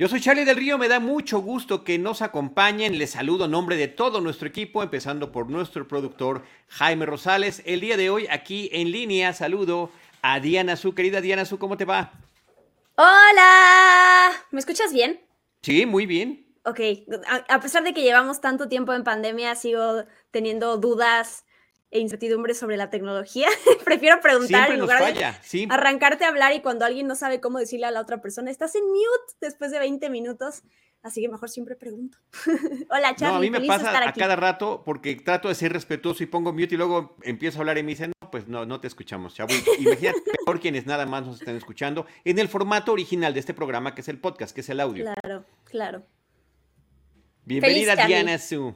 Yo soy Charlie del Río, me da mucho gusto que nos acompañen. Les saludo en nombre de todo nuestro equipo, empezando por nuestro productor Jaime Rosales. El día de hoy aquí en línea saludo a Diana Su. Querida Diana Su, ¿cómo te va? Hola, ¿me escuchas bien? Sí, muy bien. Ok, a, a pesar de que llevamos tanto tiempo en pandemia, sigo teniendo dudas e incertidumbre sobre la tecnología. Prefiero preguntar en lugar de arrancarte a hablar y cuando alguien no sabe cómo decirle a la otra persona, estás en mute después de 20 minutos. Así que mejor siempre pregunto. Hola, Charlie. No, a mí me pasa a cada rato porque trato de ser respetuoso y pongo mute y luego empiezo a hablar y me dicen, no, pues no, no te escuchamos, chavo. Imagínate peor quienes nada más nos están escuchando en el formato original de este programa, que es el podcast, que es el audio. Claro, claro. Bienvenida, Diana Su.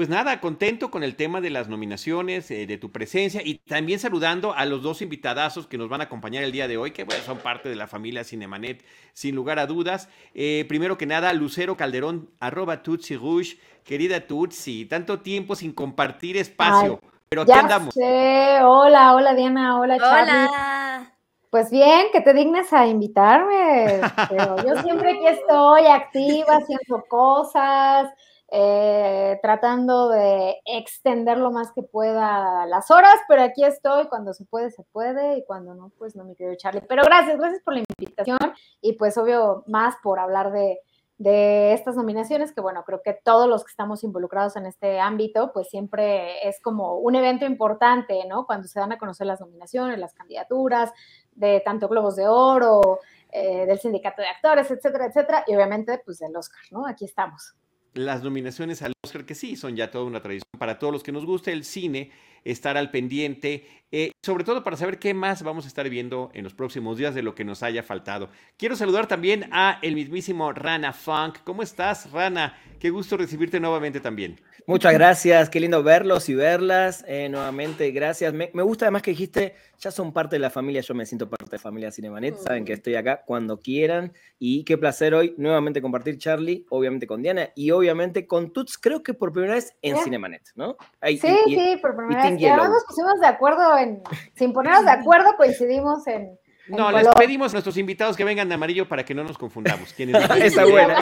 Pues nada, contento con el tema de las nominaciones, eh, de tu presencia y también saludando a los dos invitadazos que nos van a acompañar el día de hoy, que bueno, son parte de la familia Cinemanet, sin lugar a dudas. Eh, primero que nada, Lucero Calderón, arroba Tutsi Rouge. Querida Tutsi, tanto tiempo sin compartir espacio, pero aquí andamos. Hola, hola Diana, hola Charlie. Hola. Pues bien, que te dignes a invitarme. Pero yo siempre aquí estoy activa, haciendo cosas, eh, tratando de extender lo más que pueda las horas, pero aquí estoy, cuando se puede, se puede, y cuando no, pues no me quiero echarle. Pero gracias, gracias por la invitación y pues obvio más por hablar de, de estas nominaciones, que bueno, creo que todos los que estamos involucrados en este ámbito, pues siempre es como un evento importante, ¿no? Cuando se dan a conocer las nominaciones, las candidaturas de tanto Globos de Oro, eh, del Sindicato de Actores, etcétera, etcétera, y obviamente pues del Oscar, ¿no? Aquí estamos las nominaciones al Oscar, que sí, son ya toda una tradición. Para todos los que nos gusta el cine, estar al pendiente, eh, sobre todo para saber qué más vamos a estar viendo en los próximos días de lo que nos haya faltado. Quiero saludar también a el mismísimo Rana Funk. ¿Cómo estás, Rana? Qué gusto recibirte nuevamente también. Muchas gracias, qué lindo verlos y verlas eh, nuevamente. Gracias. Me, gusta además que dijiste, ya son parte de la familia, yo me siento parte de familia Cinemanet, saben que estoy acá cuando quieran y qué placer hoy nuevamente compartir Charlie, obviamente con Diana y obviamente con Tuts, creo que por primera vez en Cinemanet, ¿no? sí, sí, por primera vez. Y además nos pusimos de acuerdo en, sin ponernos de acuerdo, coincidimos en no, les pedimos a nuestros invitados que vengan de amarillo para que no nos confundamos. ¿Quiénes está buena,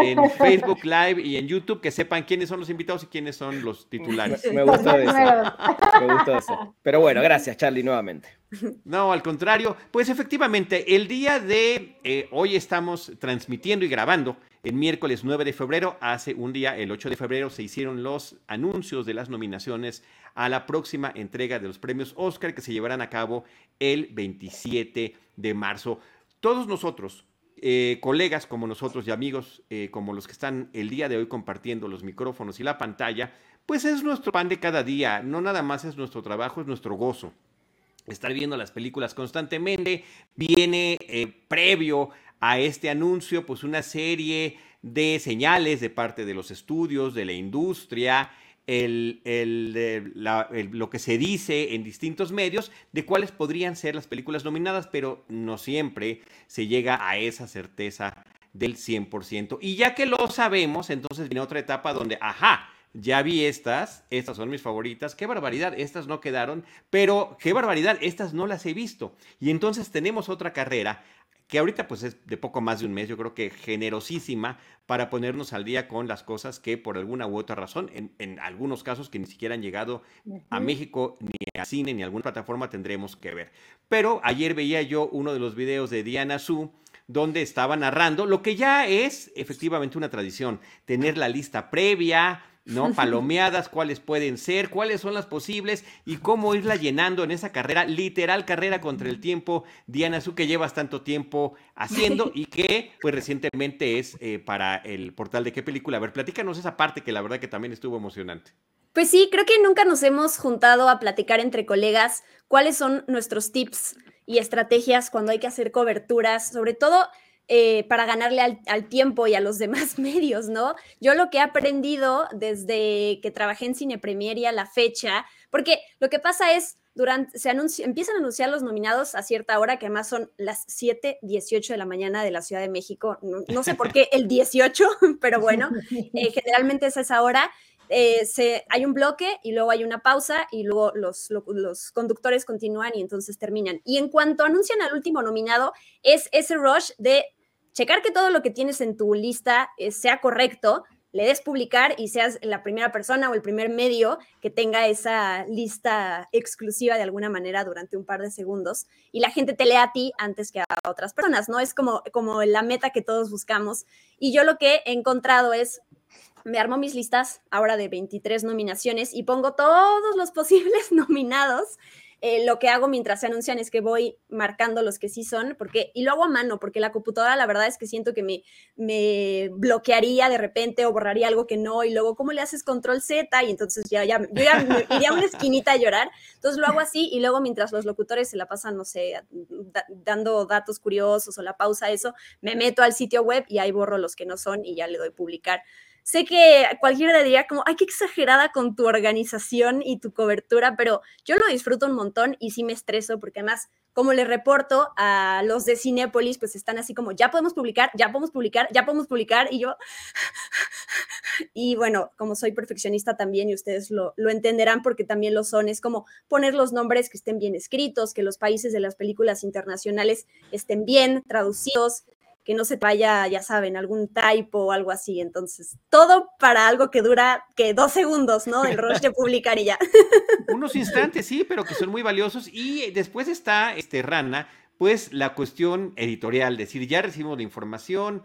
En Facebook Live y en YouTube que sepan quiénes son los invitados y quiénes son los titulares. Me gustó eso. Me gustó eso. Pero bueno, gracias Charlie nuevamente. No, al contrario. Pues efectivamente, el día de eh, hoy estamos transmitiendo y grabando el miércoles 9 de febrero, hace un día, el 8 de febrero, se hicieron los anuncios de las nominaciones a la próxima entrega de los premios Oscar que se llevarán a cabo el 27 de marzo. Todos nosotros, eh, colegas como nosotros y amigos eh, como los que están el día de hoy compartiendo los micrófonos y la pantalla, pues es nuestro pan de cada día, no nada más es nuestro trabajo, es nuestro gozo. Estar viendo las películas constantemente viene eh, previo a este anuncio, pues una serie de señales de parte de los estudios, de la industria, el, lo que se dice en distintos medios de cuáles podrían ser las películas nominadas, pero no siempre se llega a esa certeza del 100%. Y ya que lo sabemos, entonces viene otra etapa donde, ajá, ya vi estas, estas son mis favoritas, qué barbaridad, estas no quedaron, pero qué barbaridad, estas no las he visto. Y entonces tenemos otra carrera que ahorita pues es de poco más de un mes, yo creo que generosísima para ponernos al día con las cosas que por alguna u otra razón, en, algunos casos que ni siquiera han llegado a México, ni a cine, ni a alguna plataforma tendremos que ver. Pero ayer veía yo uno de los videos de Diana Su, donde estaba narrando lo que ya es efectivamente una tradición, tener la lista previa, ¿no? Palomeadas, cuáles pueden ser, cuáles son las posibles y cómo irla llenando en esa carrera, literal carrera contra el tiempo, Diana Su, que llevas tanto tiempo haciendo y que pues recientemente es eh, para el portal de qué película. A ver, platícanos esa parte que la verdad que también estuvo emocionante. Pues sí, creo que nunca nos hemos juntado a platicar entre colegas cuáles son nuestros tips y estrategias cuando hay que hacer coberturas, sobre todo eh, para ganarle al, tiempo y a los demás medios, ¿no? Yo lo que he aprendido desde que trabajé en Cine Premier y a la fecha, porque lo que pasa es, durante, se empiezan a anunciar los nominados a cierta hora, que además son las 7, 18 de la mañana de la Ciudad de México. No, sé por qué el 18, pero bueno, eh, generalmente es esa hora. Eh, hay un bloque y luego hay una pausa y luego los, conductores continúan y entonces terminan. Y en cuanto anuncian al último nominado, es ese rush de checar que todo lo que tienes en tu lista eh, sea correcto, le des publicar y seas la primera persona o el primer medio que tenga esa lista exclusiva de alguna manera durante un par de segundos y la gente te lea a ti antes que a otras personas, ¿no? Es como, como la meta que todos buscamos. Y yo lo que he encontrado es, me armo mis listas ahora de 23 nominaciones y pongo todos los posibles nominados eh, lo que hago mientras se anuncian es que voy marcando los que sí son, porque, y lo hago a mano, porque la computadora la verdad es que siento que me, me bloquearía de repente o borraría algo que no, y luego, ¿cómo le haces control Z? Y entonces ya, ya, yo ya iría a una esquinita a llorar. Entonces lo hago así, y luego mientras los locutores se la pasan, no sé, dando datos curiosos o la pausa, eso, me meto al sitio web y ahí borro los que no son y ya le doy publicar sé que cualquiera diría como, ay, qué exagerada con tu organización y tu cobertura, pero yo lo disfruto un montón y sí me estreso porque además, como le reporto a los de Cinépolis, pues están así como, ya podemos publicar, ya podemos publicar, ya podemos publicar y yo... Y bueno, como soy perfeccionista también y ustedes lo, lo entenderán porque también lo son, es como poner los nombres que estén bien escritos, que los países de las películas internacionales estén bien traducidos, que no se vaya, ya saben, algún typo o algo así. Entonces, todo para algo que dura que dos segundos, ¿no? El rush de publicar y ya. Unos instantes, sí, pero que son muy valiosos. Y después está, este, Rana, pues la cuestión editorial, decir, ya recibimos la información,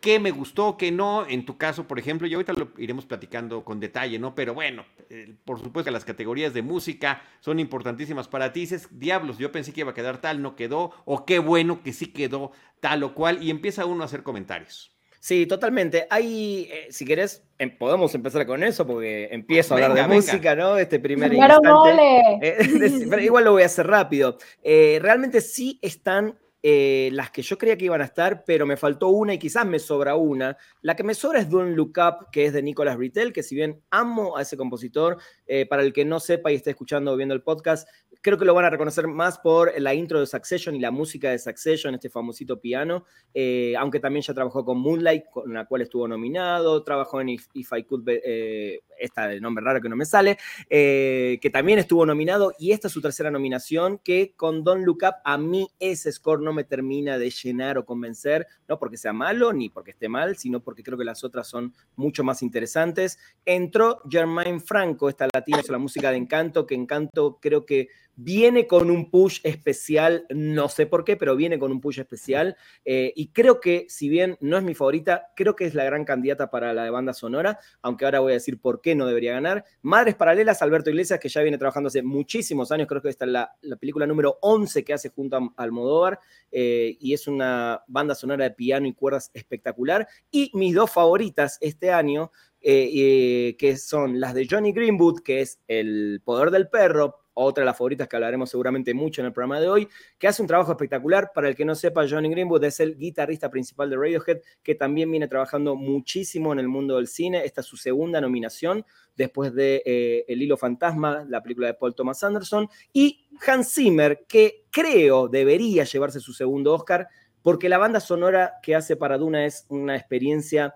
qué me gustó, qué no. En tu caso, por ejemplo, y ahorita lo iremos platicando con detalle, ¿no? Pero bueno, eh, por supuesto que las categorías de música son importantísimas para ti. Dices, diablos, yo pensé que iba a quedar tal, no quedó, o qué bueno que sí quedó tal o cual, y empieza uno a hacer comentarios. Sí, totalmente. Hay, eh, si querés, em, podemos empezar con eso porque empiezo a hablar de música, ¿no? Este primer instante. Eh, pero igual lo voy a hacer rápido. realmente sí están eh, las que yo creía que iban a estar, pero me faltó una y quizás me sobra una. La que me sobra es Don't Look Up, que es de Nicolas Britell, que si bien amo a ese compositor, eh, para el que no sepa y esté escuchando o viendo el podcast, creo que lo van a reconocer más por la intro de Succession y la música de Succession, este famosito piano, eh, aunque también ya trabajó con Moonlight, con la cual estuvo nominado, trabajó en If, I Could, Be, esta de nombre raro que no me sale, que también estuvo nominado, y esta es su tercera nominación, que con Don't Look Up a mí ese score no me termina de llenar o convencer, no porque sea malo ni porque esté mal, sino porque creo que las otras son mucho más interesantes. Entró Germain Franco, esta latina, es la música de Encanto, que Encanto creo que Viene con un push especial, no sé por qué, pero viene con un push especial. Eh, y creo que, si bien no es mi favorita, creo que es la gran candidata para la de banda sonora, aunque ahora voy a decir por qué no debería ganar. Madres Paralelas, Alberto Iglesias, que ya viene trabajando hace muchísimos años, creo que esta es la, película número 11 que hace junto a Almodóvar, eh, y es una banda sonora de piano y cuerdas espectacular. Y mis dos favoritas este año, eh, que son las de Johnny Greenwood, que es El Poder del Perro, otra de las favoritas que hablaremos seguramente mucho en el programa de hoy, que hace un trabajo espectacular. Para el que no sepa, Johnny Greenwood es el guitarrista principal de Radiohead, que también viene trabajando muchísimo en el mundo del cine. Esta es su segunda nominación, después de eh, El hilo fantasma, la película de Paul Thomas Anderson, y Hans Zimmer, que creo debería llevarse su segundo Oscar, porque la banda sonora que hace para Duna es una experiencia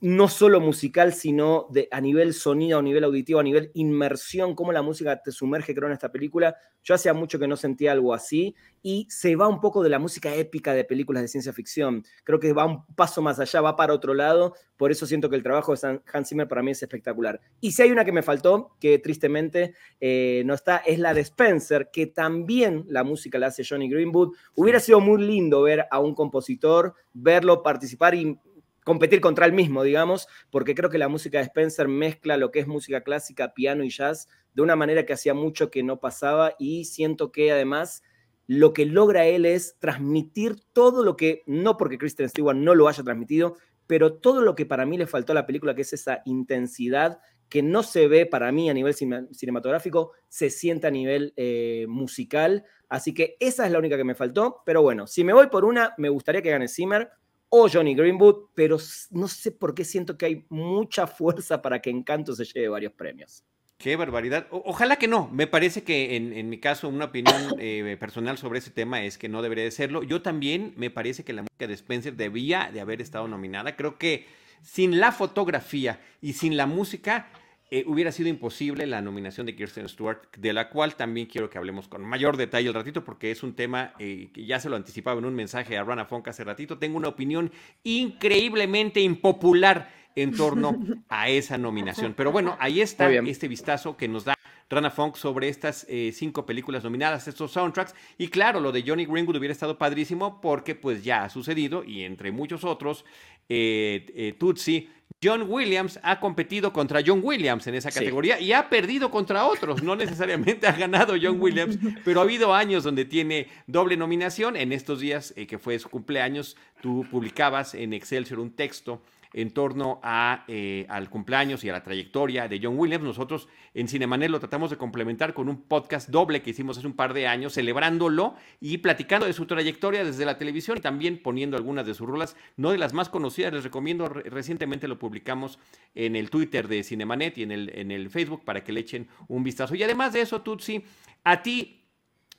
no solo musical, sino a nivel sonido, a nivel auditivo, a nivel inmersión, cómo la música te sumerge, creo, en esta película. Yo hacía mucho que no sentía algo así y se va un poco de la música épica de películas de ciencia ficción. Creo que va un paso más allá, va para otro lado. Por eso siento que el trabajo de Hans Zimmer para mí es espectacular. Y si hay una que me faltó, que tristemente eh, no está, es la de Spencer, que también la música la hace Johnny Greenwood. Hubiera sido muy lindo ver a un compositor, verlo participar y competir contra él mismo, digamos, porque creo que la música de Spencer mezcla lo que es música clásica, piano y jazz de una manera que hacía mucho que no pasaba y siento que además lo que logra él es transmitir todo lo que, no porque Kristen Stewart no lo haya transmitido, pero todo lo que para mí le faltó a la película, que es esa intensidad que no se ve para mí a nivel cinematográfico, se siente a nivel eh, musical. Así que esa es la única que me faltó. Pero bueno, si me voy por una, me gustaría que gane Zimmer o Johnny Greenwood, pero no sé por qué siento que hay mucha fuerza para que Encanto se lleve varios premios. Qué barbaridad. ojalá que no. Me parece que en, mi caso una opinión eh, personal sobre ese tema es que no debería de serlo. Yo también me parece que la música de Spencer debía de haber estado nominada. Creo que sin la fotografía y sin la música eh, hubiera sido imposible la nominación de Kirsten Stewart, de la cual también quiero que hablemos con mayor detalle el ratito, porque es un tema eh, que ya se lo anticipaba en un mensaje a Rana Funk hace ratito. Tengo una opinión increíblemente impopular en torno a esa nominación. Pero bueno, ahí está este vistazo que nos da Rana Funk sobre estas eh, cinco películas nominadas, estos soundtracks. Y claro, lo de Johnny Greenwood hubiera estado padrísimo porque pues ya ha sucedido y entre muchos otros, eh, eh Tutsi, John Williams ha competido contra John Williams en esa categoría y ha perdido contra otros. No necesariamente ha ganado John Williams, pero ha habido años donde tiene doble nominación. En estos días eh, que fue su cumpleaños, tú publicabas en Excelsior un texto en torno a, eh, al cumpleaños y a la trayectoria de John Williams. Nosotros en Cinemanet lo tratamos de complementar con un podcast doble que hicimos hace un par de años, celebrándolo y platicando de su trayectoria desde la televisión y también poniendo algunas de sus rolas, no de las más conocidas. Les recomiendo, recientemente lo publicamos en el Twitter de Cinemanet y en el, en el Facebook para que le echen un vistazo. Y además de eso, Tutsi, a ti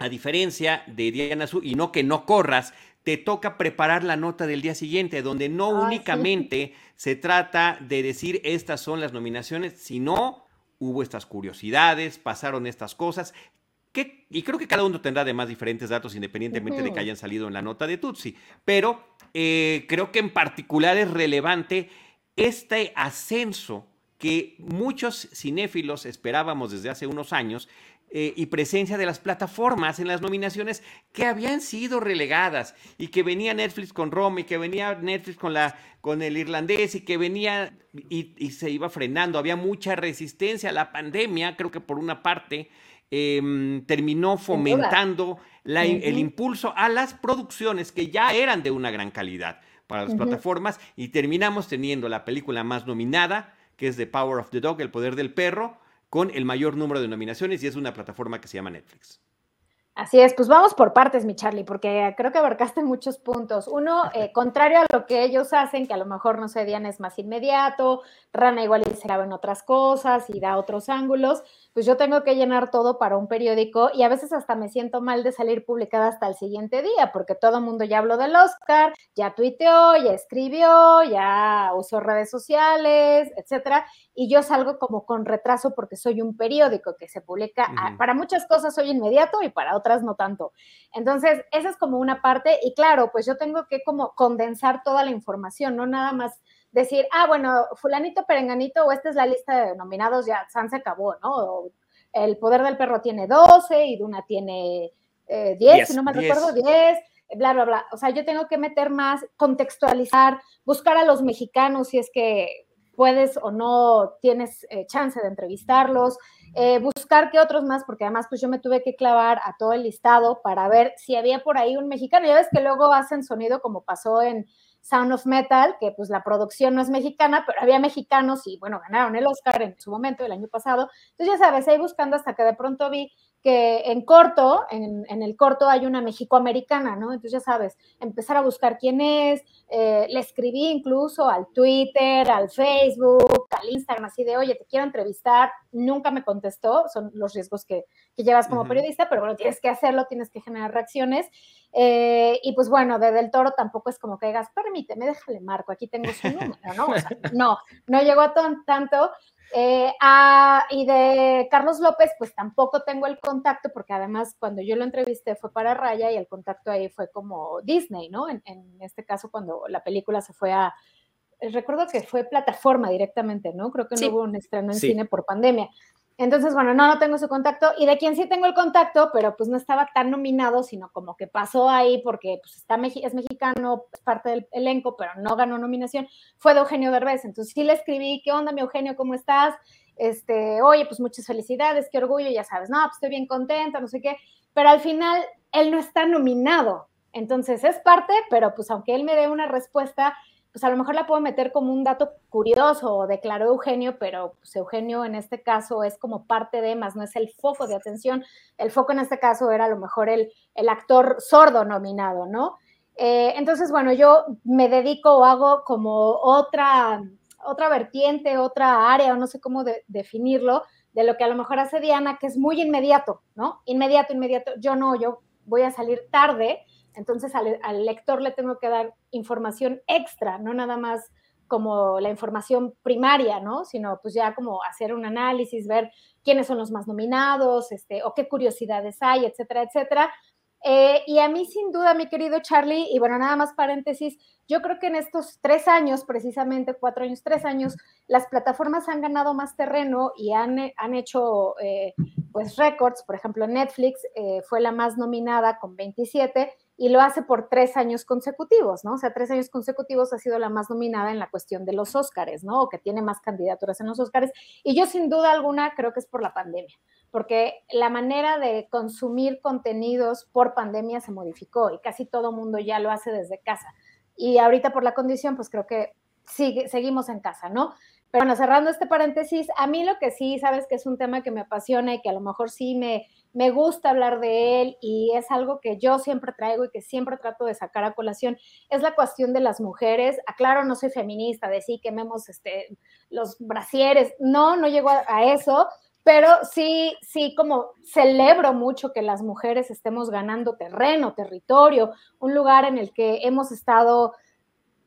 a diferencia de Diana Su, y no que no corras, te toca preparar la nota del día siguiente, donde no únicamente se trata de decir estas son las nominaciones, sino hubo estas curiosidades, pasaron estas cosas. Que, y creo que cada uno tendrá además diferentes datos independientemente de que hayan salido en la nota de Tutsi. Pero eh, creo que en particular es relevante este ascenso que muchos cinéfilos esperábamos desde hace unos años eh, y presencia de las plataformas en las nominaciones que habían sido relegadas y que venía Netflix con Roma y que venía Netflix con, la, con el irlandés y que venía y, se iba frenando. Había mucha resistencia a la pandemia, creo que por una parte. Em, terminó fomentando el impulso a las producciones que ya eran de una gran calidad para las plataformas y terminamos teniendo la película más nominada, que es The Power of the Dog, El Poder del Perro, con el mayor número de nominaciones y es una plataforma que se llama Netflix. Así es, pues vamos por partes, mi Charlie, porque creo que abarcaste muchos puntos. Uno, eh, contrario a lo que ellos hacen, que a lo mejor, no sé, Diana es más inmediato, Rana igual se graba en otras cosas y da otros ángulos, pues yo tengo que llenar todo para un periódico y a veces hasta me siento mal de salir publicada hasta el siguiente día, porque todo el mundo ya habló del Oscar, ya tuiteó, ya escribió, ya usó redes sociales, etcétera, y yo salgo como con retraso porque soy un periódico que se publica, para muchas cosas soy inmediato y para otras no tanto. Entonces, esa es como una parte y claro, pues yo tengo que como condensar toda la información, no nada más decir, ah, bueno, fulanito, perenganito, o esta es la lista de nominados, ya San se acabó, ¿no? el Poder del Perro tiene 12 y Duna tiene 10, eh, si no me recuerdo, 10, bla, bla, bla. O sea, yo tengo que meter más, contextualizar, buscar a los mexicanos si es que puedes o no tienes eh, chance de entrevistarlos, eh, buscar que otros más, porque además pues yo me tuve que clavar a todo el listado para ver si había por ahí un mexicano. Ya ves que luego hacen sonido como pasó en Sound of Metal, que pues la producción no es mexicana, pero había mexicanos y bueno, ganaron el Oscar en su momento, el año pasado. Entonces ya sabes, ahí buscando hasta que de pronto vi que en corto, en, el corto hay una mexicoamericana, ¿no? Entonces ya sabes, empezar a buscar quién es, eh, le escribí incluso al Twitter, al Facebook, al Instagram, así de, oye, te quiero entrevistar, nunca me contestó, son los riesgos que, llevas como periodista, pero bueno, tienes que hacerlo, tienes que generar reacciones. Eh, y pues bueno, de Del Toro tampoco es como que digas, permíteme, déjale marco, aquí tengo su número, ¿no? O sea, no, no llegó a tanto, eh, ah, y de Carlos López, pues tampoco tengo el contacto, porque además cuando yo lo entrevisté fue para Raya y el contacto ahí fue como Disney, ¿no? En, este caso, cuando la película se fue a. Recuerdo que fue plataforma directamente, ¿no? Creo que no hubo un estreno en cine por pandemia. Entonces, bueno, no, no tengo su contacto. Y de quien sí tengo el contacto, pero pues no estaba tan nominado, sino como que pasó ahí porque pues está, es mexicano, es parte del elenco, pero no ganó nominación, fue de Eugenio Derbez. Entonces sí le escribí, ¿qué onda, mi Eugenio? ¿Cómo estás? Este, oye, pues muchas felicidades, qué orgullo, ya sabes, no, pues estoy bien contenta, no sé qué. Pero al final, él no está nominado. Entonces es parte, pero pues aunque él me dé una respuesta, pues a lo mejor la puedo meter como un dato curioso declaró Eugenio, pero pues Eugenio en este caso es como parte de más, no es el foco de atención. El foco en este caso era a lo mejor el, el actor sordo nominado, ¿no? Eh, entonces, bueno, yo me dedico o hago como otra, otra vertiente, otra área, o no sé cómo definirlo, de lo que a lo mejor hace Diana, que es muy inmediato, ¿no? Inmediato, inmediato. Yo no, yo voy a salir tarde, entonces al, lector le tengo que dar información extra, no nada más como la información primaria, ¿no? Sino pues ya como hacer un análisis, ver quiénes son los más nominados, este, o qué curiosidades hay, etcétera, etcétera. Eh, y a mí, sin duda, mi querido Charlie, y bueno, nada más paréntesis, yo creo que en estos tres años, precisamente cuatro años, tres años, las plataformas han ganado más terreno y han, han hecho eh, pues récords. Por ejemplo, Netflix eh, fue la más nominada con 27 y lo hace por tres años consecutivos, ¿no? O sea, tres años consecutivos ha sido la más nominada en la cuestión de los Óscares, ¿no? O que tiene más candidaturas en los Óscares. Y yo sin duda alguna creo que es por la pandemia, porque la manera de consumir contenidos por pandemia se modificó y casi todo mundo ya lo hace desde casa. Y ahorita por la condición, pues creo que sigue, seguimos en casa, ¿no? Pero bueno, cerrando este paréntesis, a mí lo que sí, sabes que es un tema que me apasiona y que a lo mejor sí me, me gusta hablar de él y es algo que yo siempre traigo y que siempre trato de sacar a colación, es la cuestión de las mujeres. Aclaro, no soy feminista, de sí quememos este, los brasieres, no, no llego a, a eso, pero sí, sí, como celebro mucho que las mujeres estemos ganando terreno, territorio, un lugar en el que hemos estado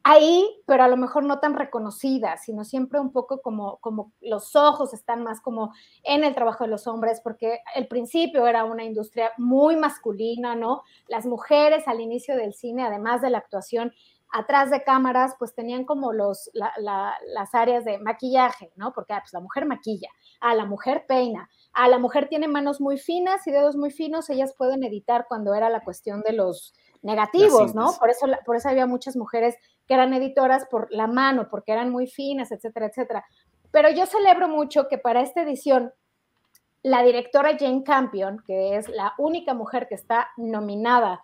ahí, pero a lo mejor no tan reconocida, sino siempre un poco como, como los ojos están más como en el trabajo de los hombres, porque el principio era una industria muy masculina, ¿no? Las mujeres al inicio del cine, además de la actuación, atrás de cámaras, pues tenían como los, las áreas de maquillaje, ¿no? Porque ah, pues la mujer maquilla, a ah, la mujer peina, a ah, la mujer tiene manos muy finas y dedos muy finos, ellas pueden editar cuando era la cuestión de los negativos, ¿no? Por eso, por eso había muchas mujeres que eran editoras por la mano, porque eran muy finas, etcétera, etcétera. Pero yo celebro mucho que para esta edición la directora Jane Campion, que es la única mujer que está nominada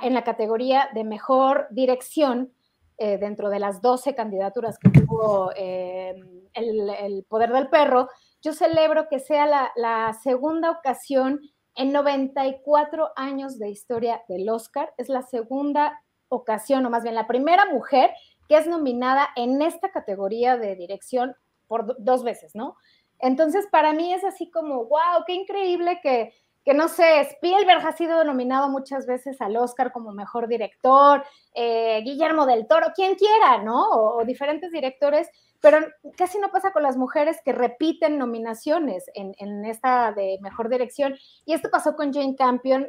en la categoría de mejor dirección, eh, dentro de las 12 candidaturas que tuvo eh, el, Poder del Perro, yo celebro que sea la, la segunda ocasión en 94 años de historia del Oscar. Es la segunda ocasión, o más bien la primera mujer que es nominada en esta categoría de dirección por dos veces, ¿no? Entonces, para mí es así como, wow, qué increíble que, que no sé, Spielberg ha sido nominado muchas veces al Oscar como mejor director, eh, Guillermo del Toro, quien quiera, ¿no? o, diferentes directores pero casi no pasa con las mujeres que repiten nominaciones en, esta de mejor dirección. Y esto pasó con Jane Campion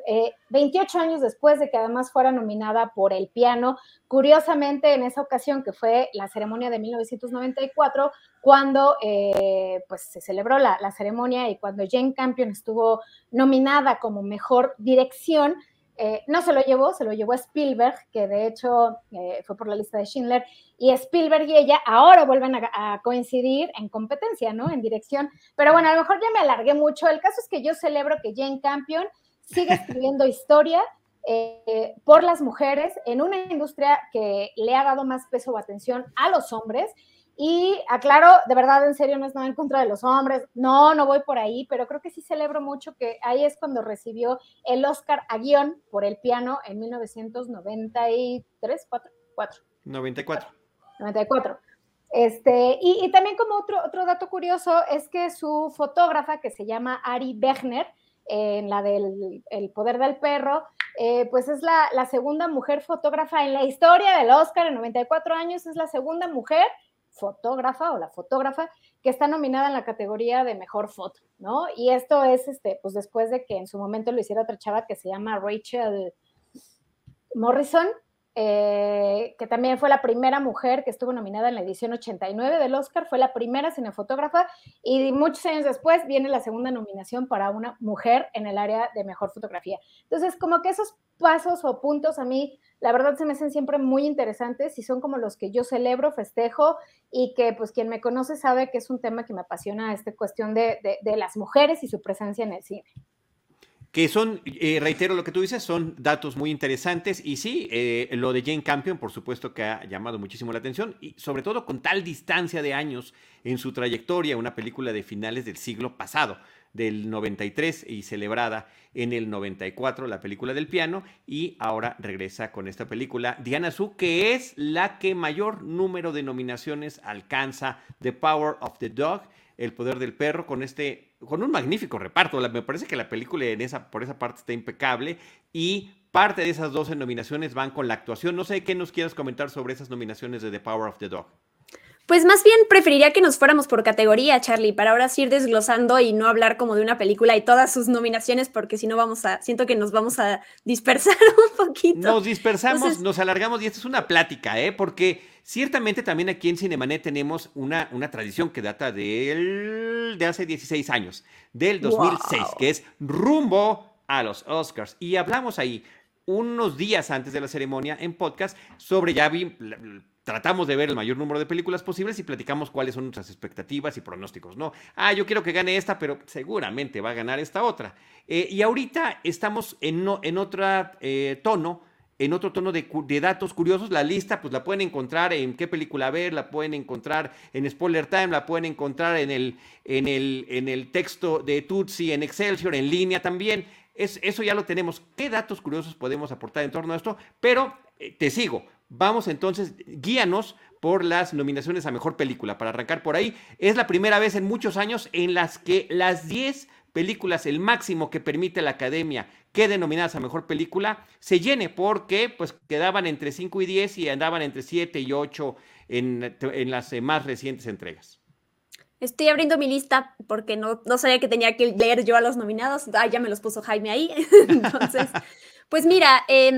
28 eh, años después de que además fuera nominada por El Piano. Curiosamente, en esa ocasión, que fue la ceremonia de 1994, cuando eh, pues se celebró la ceremonia y cuando Jane Campion estuvo nominada como mejor dirección, eh, no se lo llevó, se lo llevó a Spielberg, que de hecho eh, fue por la lista de Schindler, y Spielberg y ella ahora vuelven a, coincidir en competencia, ¿no? En dirección. Pero bueno, a lo mejor ya me alargué mucho. El caso es que yo celebro que Jane Campion siga escribiendo historia eh, por las mujeres en una industria que le ha dado más peso o atención a los hombres y aclaro, de verdad, en serio, no es nada en contra de los hombres, no, no voy por ahí, pero creo que sí celebro mucho que ahí es cuando recibió el Oscar a guion por el piano en 1993, 4, 4. 94. 94. Este, y, y, también como otro, otro dato curioso es que su fotógrafa, que se llama Ari Bechner, en la del el Poder del Perro, eh, pues es la, la segunda mujer fotógrafa en la historia del Oscar en 94 años, es la segunda mujer fotógrafa o la fotógrafa que está nominada en la categoría de mejor foto, ¿no? Y esto es, este, pues después de que en su momento lo hiciera otra chava que se llama Rachel Morrison, eh, que también fue la primera mujer que estuvo nominada en la edición 89 del Oscar, fue la primera cinefotógrafa y muchos años después viene la segunda nominación para una mujer en el área de mejor fotografía. Entonces, como que esos pasos o puntos a mí, la verdad se me hacen siempre muy interesantes y son como los que yo celebro, festejo y que pues quien me conoce sabe que es un tema que me apasiona, esta cuestión de, de las mujeres y su presencia en el cine que son, eh, reitero lo que tú dices, son datos muy interesantes. Y sí, eh, lo de Jane Campion, por supuesto que ha llamado muchísimo la atención y sobre todo con tal distancia de años en su trayectoria, una película de finales del siglo pasado del 93 y celebrada en el 94, la película del piano, y ahora regresa con esta película, Diana Su, que es la que mayor número de nominaciones alcanza, The Power of the Dog, El Poder del Perro, con este, con un magnífico reparto. me parece que la película en esa, por esa parte está impecable y parte de esas 12 nominaciones van con la actuación. No sé qué nos quieras comentar sobre esas nominaciones de The Power of the Dog. Pues más bien preferiría que nos fuéramos por categoría, Charlie, para ahora sí ir desglosando y no hablar como de una película y todas sus nominaciones, porque si no vamos a, siento que nos vamos a dispersar un poquito. Nos dispersamos, nos alargamos y esto es una plática, ¿eh? Porque ciertamente también aquí en Cinemanet tenemos una, una tradición que data del, de hace 16 años, del 2006, que es rumbo a los Oscars. Y hablamos ahí unos días antes de la ceremonia en podcast sobre ya vi, tratamos de ver el mayor número de películas posibles y platicamos cuáles son nuestras expectativas y pronósticos, ¿no? Ah, yo quiero que gane esta, pero seguramente va a ganar esta otra. Eh, y ahorita estamos en, en otro eh, tono, en otro tono de, datos curiosos. La lista, pues la pueden encontrar en qué película ver, la pueden encontrar en Spoiler Time, la pueden encontrar en el, en el, en el texto de Tutsi, en Excelsior, en línea también. Es, eso ya lo tenemos. ¿Qué datos curiosos podemos aportar en torno a esto? Pero eh, te sigo Vamos entonces, guíanos por las nominaciones a Mejor Película. Para arrancar por ahí, es la primera vez en muchos años en las que las 10 películas, el máximo que permite la academia queden nominadas a Mejor Película, se llene porque pues quedaban entre 5 y 10 y andaban entre 7 y 8 en, las eh, más recientes entregas. Estoy abriendo mi lista porque no, no sabía que tenía que leer yo a los nominados. Ah, ya me los puso Jaime ahí. Entonces, pues mira, eh,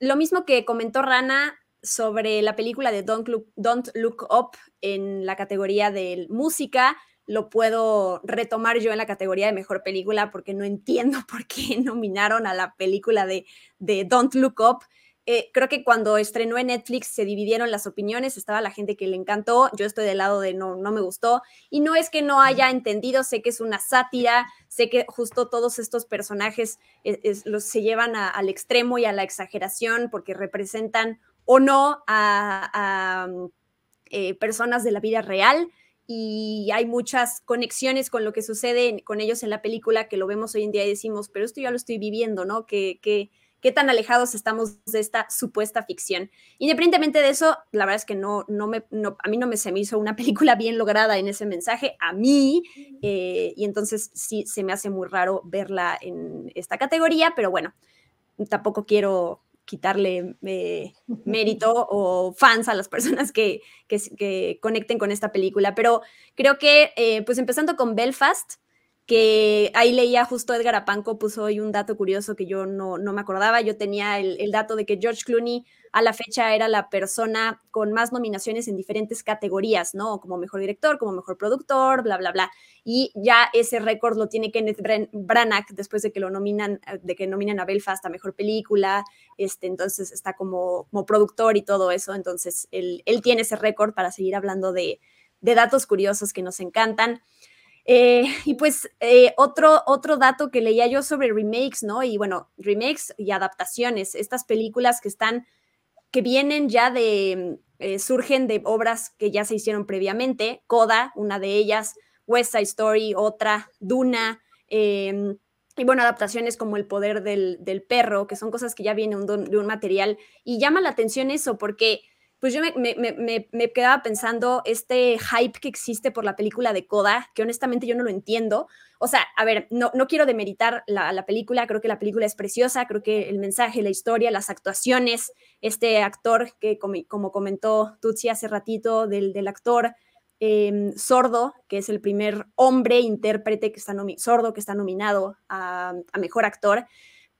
lo mismo que comentó Rana sobre la película de Don't Look, Don't Look Up en la categoría de música, lo puedo retomar yo en la categoría de mejor película porque no entiendo por qué nominaron a la película de, de Don't Look Up. Eh, creo que cuando estrenó en Netflix se dividieron las opiniones, estaba la gente que le encantó, yo estoy del lado de no, no me gustó, y no es que no haya entendido, sé que es una sátira, sé que justo todos estos personajes eh, los, se llevan al extremo y a la exageración porque representan o no a, eh, personas de la vida real, y hay muchas conexiones con lo que sucede con ellos en la película que lo vemos hoy en día y decimos, pero esto ya lo estoy viviendo, ¿no? Que, que qué tan alejados estamos de esta supuesta ficción. Independientemente de eso, la verdad es que no, no me, a mí no me se me hizo una película bien lograda en ese mensaje, a mí, eh, y entonces sí se me hace muy raro verla en esta categoría, pero bueno, tampoco quiero quitarle eh, mérito o fans a las personas que, que, conecten con esta película, pero creo que, eh, pues empezando con Belfast, que ahí leía justo Edgar Apanco, puso hoy un dato curioso que yo no, no me acordaba. Yo tenía el, dato de que George Clooney a la fecha era la persona con más nominaciones en diferentes categorías, ¿no? Como mejor director, como mejor productor, bla, bla, bla. Y ya ese récord lo tiene Kenneth Branagh después de que lo nominan, de que nominan a Belfast a mejor película. Este, entonces está como, como productor y todo eso. Entonces él, él tiene ese récord para seguir hablando de, de datos curiosos que nos encantan. Eh, y pues eh, otro, otro dato que leía yo sobre remakes, ¿no? Y bueno, remakes y adaptaciones, estas películas que están, que vienen ya de, eh, surgen de obras que ya se hicieron previamente, Coda, una de ellas, West Side Story, otra, Duna, em, y bueno, adaptaciones como El Poder del, del, Perro, que son cosas que ya vienen de un material, y llama la atención eso porque pues yo me, quedaba pensando este hype que existe por la película de Coda, que honestamente yo no lo entiendo. O sea, a ver, no, no quiero demeritar la, película, creo que la película es preciosa, creo que el mensaje, la historia, las actuaciones, este actor que como, comentó Tutsi hace ratito, del, del actor em, sordo, que es el primer hombre intérprete que está sordo que está nominado a, a mejor actor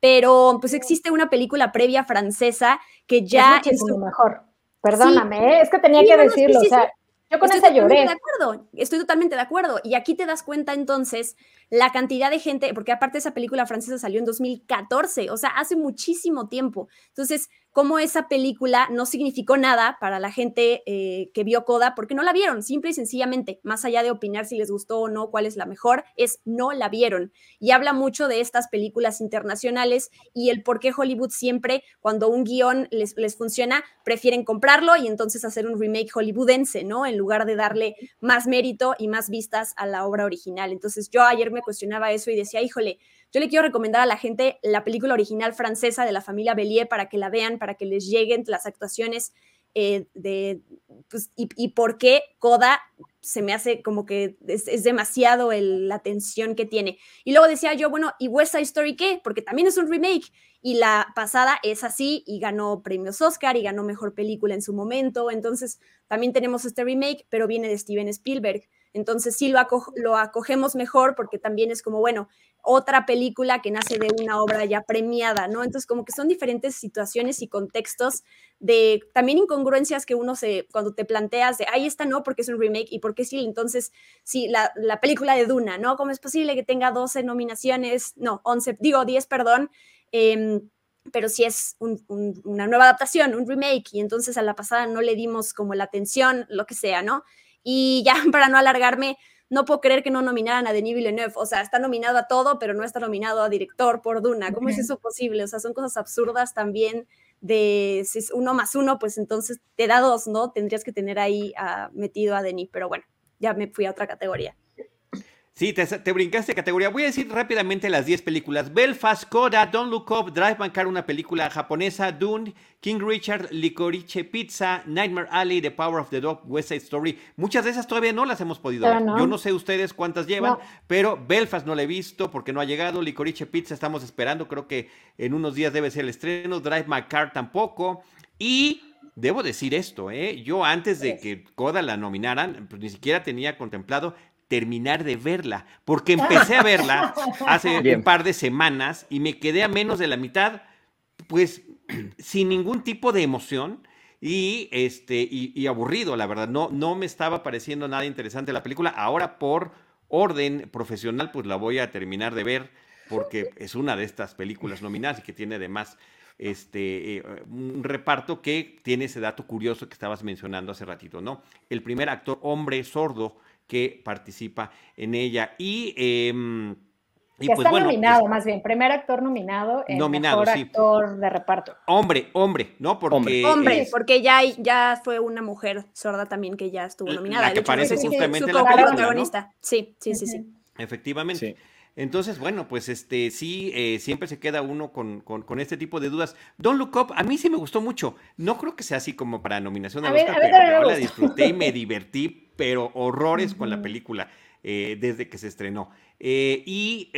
pero pues existe una película previa francesa que ya es, es mejor. Perdóname, ¿eh? es que tenía que decirlo. o sea, yo con esa lloré. De acuerdo, estoy totalmente de acuerdo. Y aquí te das cuenta entonces la cantidad de gente, porque aparte esa película francesa salió en 2014, o sea, hace muchísimo tiempo. Entonces, cómo esa película no significó nada para la gente eh, que vio Coda porque no la vieron, simple y sencillamente, más allá de opinar si les gustó o no, cuál es la mejor, es no la vieron. Y habla mucho de estas películas internacionales y el por qué Hollywood siempre, cuando un guion les, les funciona, prefieren comprarlo y entonces hacer un remake hollywoodense, ¿no? En lugar de darle más mérito y más vistas a la obra original. Entonces yo ayer me cuestionaba eso y decía, híjole, yo le quiero recomendar a la gente la película original francesa de la familia Bellier para que la vean, para que les lleguen las actuaciones eh, de, pues, y, por qué Coda se me hace como que es, demasiado la tensión que tiene. Y luego decía yo, bueno, ¿y West Side Story qué? Porque también es un remake. Y la pasada es así y ganó premios Oscar y ganó mejor película en su momento. Entonces, también tenemos este remake, pero viene de Steven Spielberg. Entonces, sí lo, acogemos mejor porque también es como, bueno, otra película que nace de una obra ya premiada, ¿no? Entonces, como que son diferentes situaciones y contextos de también incongruencias que uno se, cuando te planteas de, ahí está, no, porque es un remake y porque sí, entonces, sí, la, película de Duna, ¿no? ¿Cómo es posible que tenga 12 nominaciones? No, 11, digo 10, perdón. Em, pero sí es una nueva adaptación, un remake, y entonces a la pasada no le dimos como la atención, lo que sea, ¿no? Y ya para no alargarme, no puedo creer que no nominaran a Denis Villeneuve. O sea, está nominado a todo, pero no está nominado a director por Duna. ¿Cómo es eso posible? O sea, son cosas absurdas también de si es uno más uno, pues entonces te da dos, ¿no? Tendrías que tener ahí ah, metido a Denis, pero bueno, ya me fui a otra categoría. Sí, te, te, brincaste categoría. Voy a decir rápidamente las 10 películas. Belfast, Coda, Don't Look Up, Drive My Car, una película japonesa, Dune, King Richard, Licorice Pizza, Nightmare Alley, The Power of the Dog, West Side Story. Muchas de esas todavía no las hemos podido ver. Yo no sé ustedes cuántas llevan, pero Belfast no la he visto porque no ha llegado. Licorice Pizza estamos esperando, creo que en unos días debe ser el estreno. Drive My Car tampoco. Y Debo decir esto, ¿eh? yo antes de que Coda la nominaran, pues ni siquiera tenía contemplado terminar de verla, porque empecé a verla hace un par de semanas y me quedé a menos de la mitad, pues sin ningún tipo de emoción y, este, y, aburrido, la verdad. No, no me estaba pareciendo nada interesante la película. Ahora por orden profesional, pues la voy a terminar de ver porque es una de estas películas nominadas y que tiene además este, eh, un reparto que tiene ese dato curioso que estabas mencionando hace ratito, ¿no? El primer actor hombre sordo que participa en ella. Y. Eh, y pues, está nominado, pues más bien, primer actor nominado, el nominado, mejor actor de reparto. Hombre, hombre, ¿no? Porque hombre, porque ya, ya fue una mujer sorda también que ya estuvo nominada. La que aparece justamente en la película, Sí, sí, sí, sí. Efectivamente. Entonces, bueno, pues este sí, eh, siempre se queda uno con, con, este tipo de dudas. Don't Look Up, a mí sí me gustó mucho. No creo que sea así como para nominación a, Oscar, pero yo la disfruté y me divertí, pero horrores con la película eh, desde que se estrenó. Eh, y,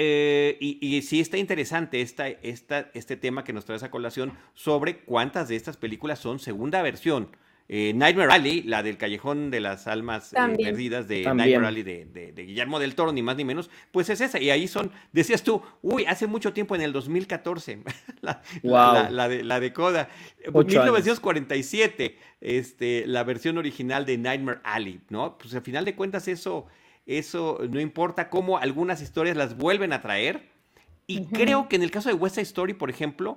y, sí está interesante esta, esta, este tema que nos trae a colación sobre cuántas de estas películas son segunda versión. Eh, Nightmare Alley, la del Callejón de las Almas eh, Perdidas de Nightmare Alley de, Guillermo del Toro, ni más ni menos, pues es esa. Y ahí son, decías tú, uy, hace mucho tiempo, en el 2014, la, la, de, la de Coda. 1947, este, la versión original de Nightmare Alley, ¿no? Pues al final de cuentas eso, eso no importa cómo algunas historias las vuelven a traer. Y creo que en el caso de West Side Story, por ejemplo,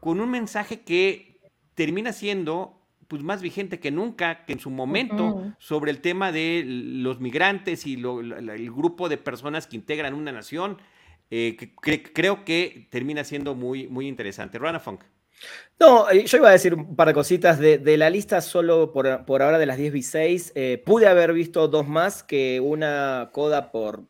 con un mensaje que termina siendo pues más vigente que nunca, que en su momento, sobre el tema de los migrantes y el grupo de personas que integran una nación, eh, que, creo que termina siendo muy, muy interesante. Rana Funk. No, eh, yo iba a decir un par de cositas de, la lista, solo por, ahora de las 10 v 6. pude haber visto dos más que una coda por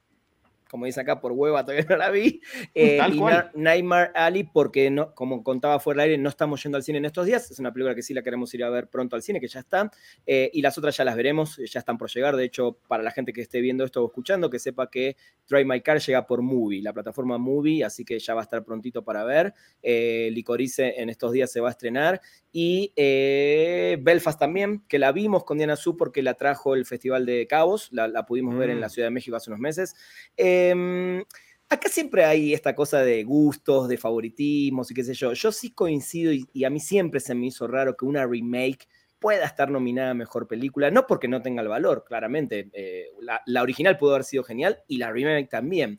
como dice acá, por hueva todavía no la vi. Eh, y Nightmare Alley, porque no, como contaba fuera del aire, no estamos yendo al cine en estos días. Es una película que sí la queremos ir a ver pronto al cine, que ya está. Eh, y las otras ya las veremos, ya están por llegar. De hecho, para la gente que esté viendo esto o escuchando, que sepa que Drive My Car llega por Movie, la plataforma Movie, así que ya va a estar prontito para ver. Eh, Licorice en estos días se va a estrenar. Y eh, Belfast también, que la vimos con Diana Su porque la trajo el Festival de Cabos, la, pudimos ver en la mm. Ciudad de México hace unos meses. Em, acá siempre hay esta cosa de gustos, de favoritismos y qué sé yo. Yo sí coincido y, a mí siempre se me hizo raro que una remake pueda estar nominada a Mejor Película, no porque no tenga el valor, claramente. Eh, la, la, original pudo haber sido genial y la remake también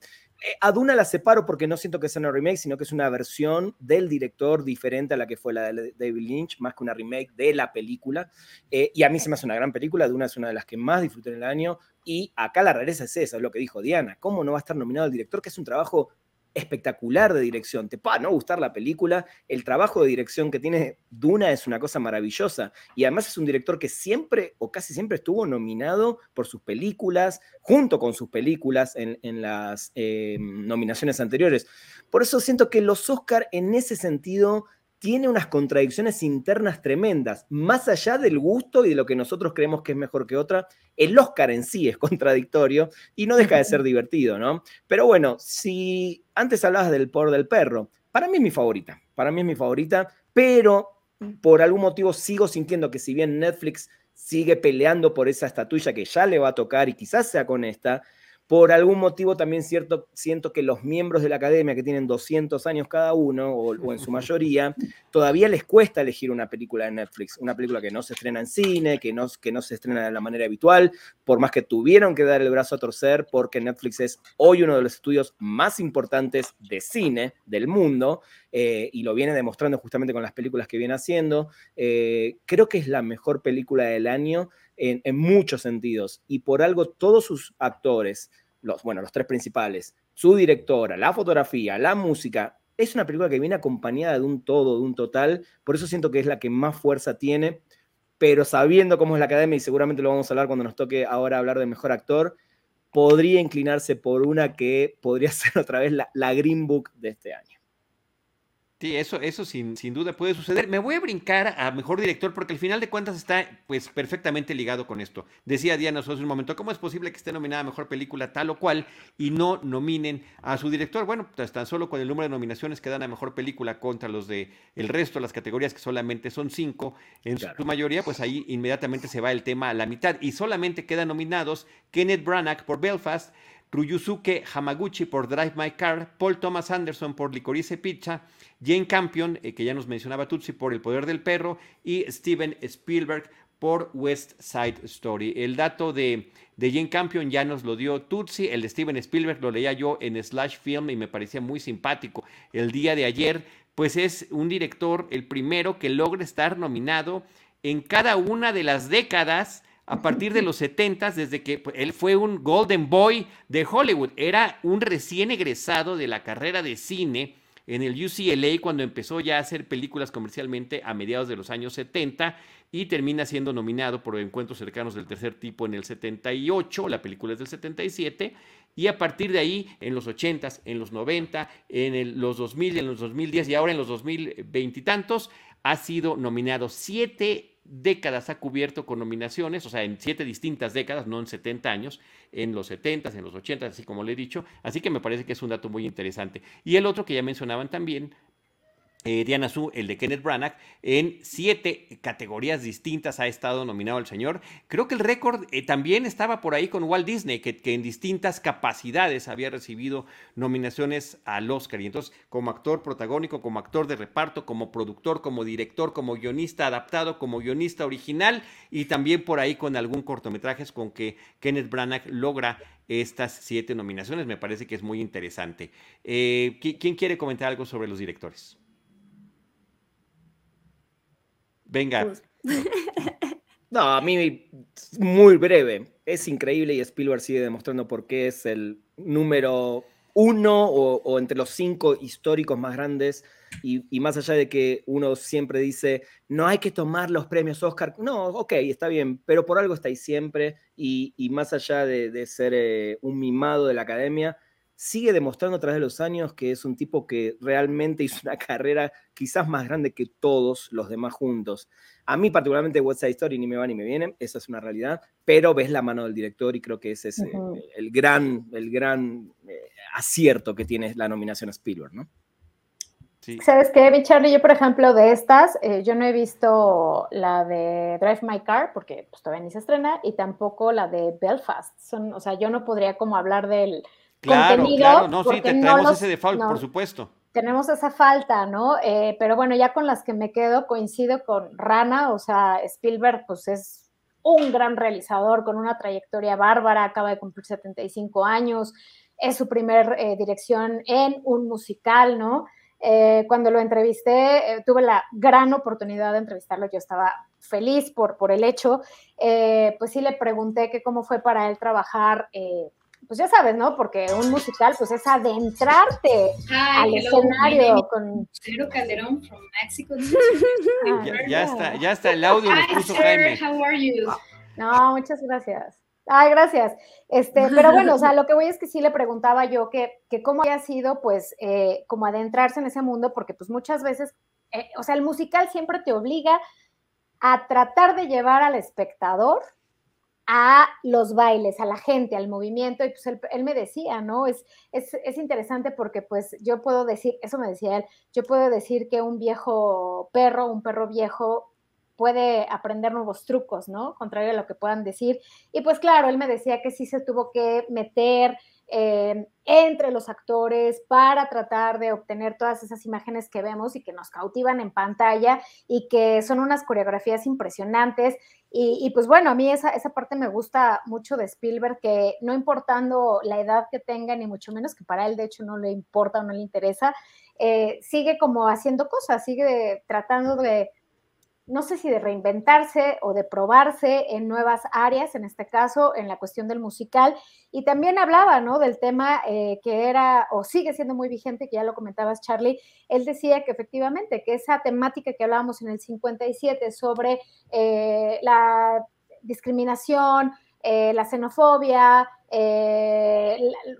a Duna la separo porque no siento que sea una remake, sino que es una versión del director diferente a la que fue la de David Lynch, más que una remake de la película. Eh, y a mí se me hace una gran película, Duna es una de las que más disfruté en el año. Y acá la rareza es esa, es lo que dijo Diana. ¿Cómo no va a estar nominado el director? Que es un trabajo espectacular de dirección. Te puede no gustar la película, el trabajo de dirección que tiene Duna es una cosa maravillosa. Y además es un director que siempre o casi siempre estuvo nominado por sus películas, junto con sus películas en, las eh, nominaciones anteriores. Por eso siento que los Oscar en ese sentido tiene unas contradicciones internas tremendas, más allá del gusto y de lo que nosotros creemos que es mejor que otra. El Oscar en sí es contradictorio y no deja de ser divertido, ¿no? Pero bueno, si antes hablabas del por del perro, para mí es mi favorita, para mí es mi favorita, pero por algún motivo sigo sintiendo que si bien Netflix sigue peleando por esa estatuilla que ya le va a tocar y quizás sea con esta, por algún motivo también cierto, siento que los miembros de la academia, que tienen 200 años cada uno, o, en su mayoría, todavía les cuesta elegir una película de Netflix, una película que no se estrena en cine, que no, que no se estrena de la manera habitual, por más que tuvieron que dar el brazo a torcer, porque Netflix es hoy uno de los estudios más importantes de cine del mundo, eh, y lo viene demostrando justamente con las películas que viene haciendo. Eh, creo que es la mejor película del año en, muchos sentidos. Y por algo todos sus actores, los, bueno, los tres principales, su directora, la fotografía, la música, es una película que viene acompañada de un todo, de un total. Por eso siento que es la que más fuerza tiene. Pero sabiendo cómo es la academia, y seguramente lo vamos a hablar cuando nos toque ahora hablar de mejor actor, podría inclinarse por una que podría ser otra vez la, la Green Book de este año. Sí, eso, eso sin, sin, duda puede suceder. Me voy a brincar a mejor director porque al final de cuentas está pues perfectamente ligado con esto. Decía Diana hace un momento, ¿cómo es posible que esté nominada a mejor película tal o cual y no nominen a su director? Bueno, pues tan solo con el número de nominaciones que dan a mejor película contra los de el resto de las categorías que solamente son cinco, en su mayoría, pues ahí inmediatamente se va el tema a la mitad y solamente quedan nominados Kenneth Branagh por Belfast, Ryusuke Hamaguchi por Drive My Car, Paul Thomas Anderson por Licorice Pizza, Jane Campion, eh, que ya nos mencionaba Tutsi, por El Poder del Perro, y Steven Spielberg por West Side Story. El dato de, de Jane Campion ya nos lo dio Tutsi, el de Steven Spielberg lo leía yo en Slash Film y me parecía muy simpático. El día de ayer, pues es un director, el primero que logra estar nominado en cada una de las décadas a partir de los 70, desde que pues, él fue un Golden Boy de Hollywood, era un recién egresado de la carrera de cine en el UCLA cuando empezó ya a hacer películas comercialmente a mediados de los años 70 y termina siendo nominado por Encuentros cercanos del tercer tipo en el 78, la película es del 77, y a partir de ahí, en los 80s, en los 90, en los 2000, en los 2010 y ahora en los 2020 y tantos, ha sido nominado siete décadas ha cubierto con nominaciones, o sea, en siete distintas décadas, no en 70 años, en los 70, en los 80, así como le he dicho. Así que me parece que es un dato muy interesante. Y el otro que ya mencionaban también, eh, Diana Su, el de Kenneth Branagh, en siete categorías distintas ha estado nominado el señor. Creo que el récord eh, también estaba por ahí con Walt Disney, que, en distintas capacidades había recibido nominaciones al Oscar. Y entonces, como actor protagónico, como actor de reparto, como productor, como director, como guionista adaptado, como guionista original, y también por ahí con algún cortometrajes con que Kenneth Branagh logra estas siete nominaciones. Me parece que es muy interesante. Eh, ¿Quién quiere comentar algo sobre los directores? Venga. No, a mí muy breve. Es increíble y Spielberg sigue demostrando por qué es el número uno o, entre los cinco históricos más grandes. Y, más allá de que uno siempre dice, no hay que tomar los premios Oscar. No, ok, está bien, pero por algo está ahí siempre. Y, más allá de, ser eh, un mimado de la academia, sigue demostrando a través de los años que es un tipo que realmente hizo una carrera quizás más grande que todos los demás juntos. A mí particularmente West Side Story ni me va ni me viene, esa es una realidad, pero ves la mano del director y creo que ese es eh, el gran, el gran eh, acierto que tiene la nominación a Spielberg, ¿no? ¿Sabes qué, mi Charlie? Yo, por ejemplo, de estas, eh, yo no he visto la de Drive My Car, porque pues, todavía ni se estrena, y tampoco la de Belfast. Son, o sea, yo no podría como hablar del Claro, claro, no, sí, tenemos ese default, por supuesto. Tenemos esa falta, ¿no? Eh, pero bueno, ya con las que me quedo, coincido con Rana, o sea, Spielberg, pues es un gran realizador con una trayectoria bárbara, acaba de cumplir 75 años. es su primer eh, dirección en un musical, ¿no? Eh, cuando lo entrevisté, eh, tuve la gran oportunidad de entrevistarlo, yo estaba feliz por, por el hecho, pues sí le pregunté que cómo fue para él trabajar pues ya sabes, ¿no? Porque un musical, pues es adentrarte al escenario con. Cero Calderón from Mexico. Ah, ya, está, ya está el audio, lo puso Jaime. How are you? No, muchas gracias. Ay, gracias. Este, pero bueno, o sea, lo que voy es que sí le preguntaba yo que, que cómo había sido, pues, eh, como adentrarse en ese mundo, porque pues muchas veces, eh, o sea, el musical siempre te obliga a tratar de llevar al espectador a los bailes, a la gente, al movimiento, y pues él, me decía, ¿no? Es, es, es, interesante porque pues yo puedo decir, eso me decía él, yo puedo decir que un viejo perro, un perro viejo, puede aprender nuevos trucos, ¿no? Contrario a lo que puedan decir. Y pues claro, él me decía que sí se tuvo que meter eh, entre los actores para tratar de obtener todas esas imágenes que vemos y que nos cautivan en pantalla y que son unas coreografías impresionantes. Y, pues bueno, a mí esa, esa parte me gusta mucho de Spielberg, que no importando la edad que tenga, ni mucho menos que para él de hecho no le importa o no le interesa, eh, sigue como haciendo cosas, sigue tratando de no sé si de reinventarse o de probarse en nuevas áreas, en este caso en la cuestión del musical. Y también hablaba, ¿no? Del tema eh, que era o sigue siendo muy vigente, que ya lo comentabas, Charlie. Él decía que efectivamente, que esa temática que hablábamos en el 57 sobre eh, la discriminación, eh, la xenofobia,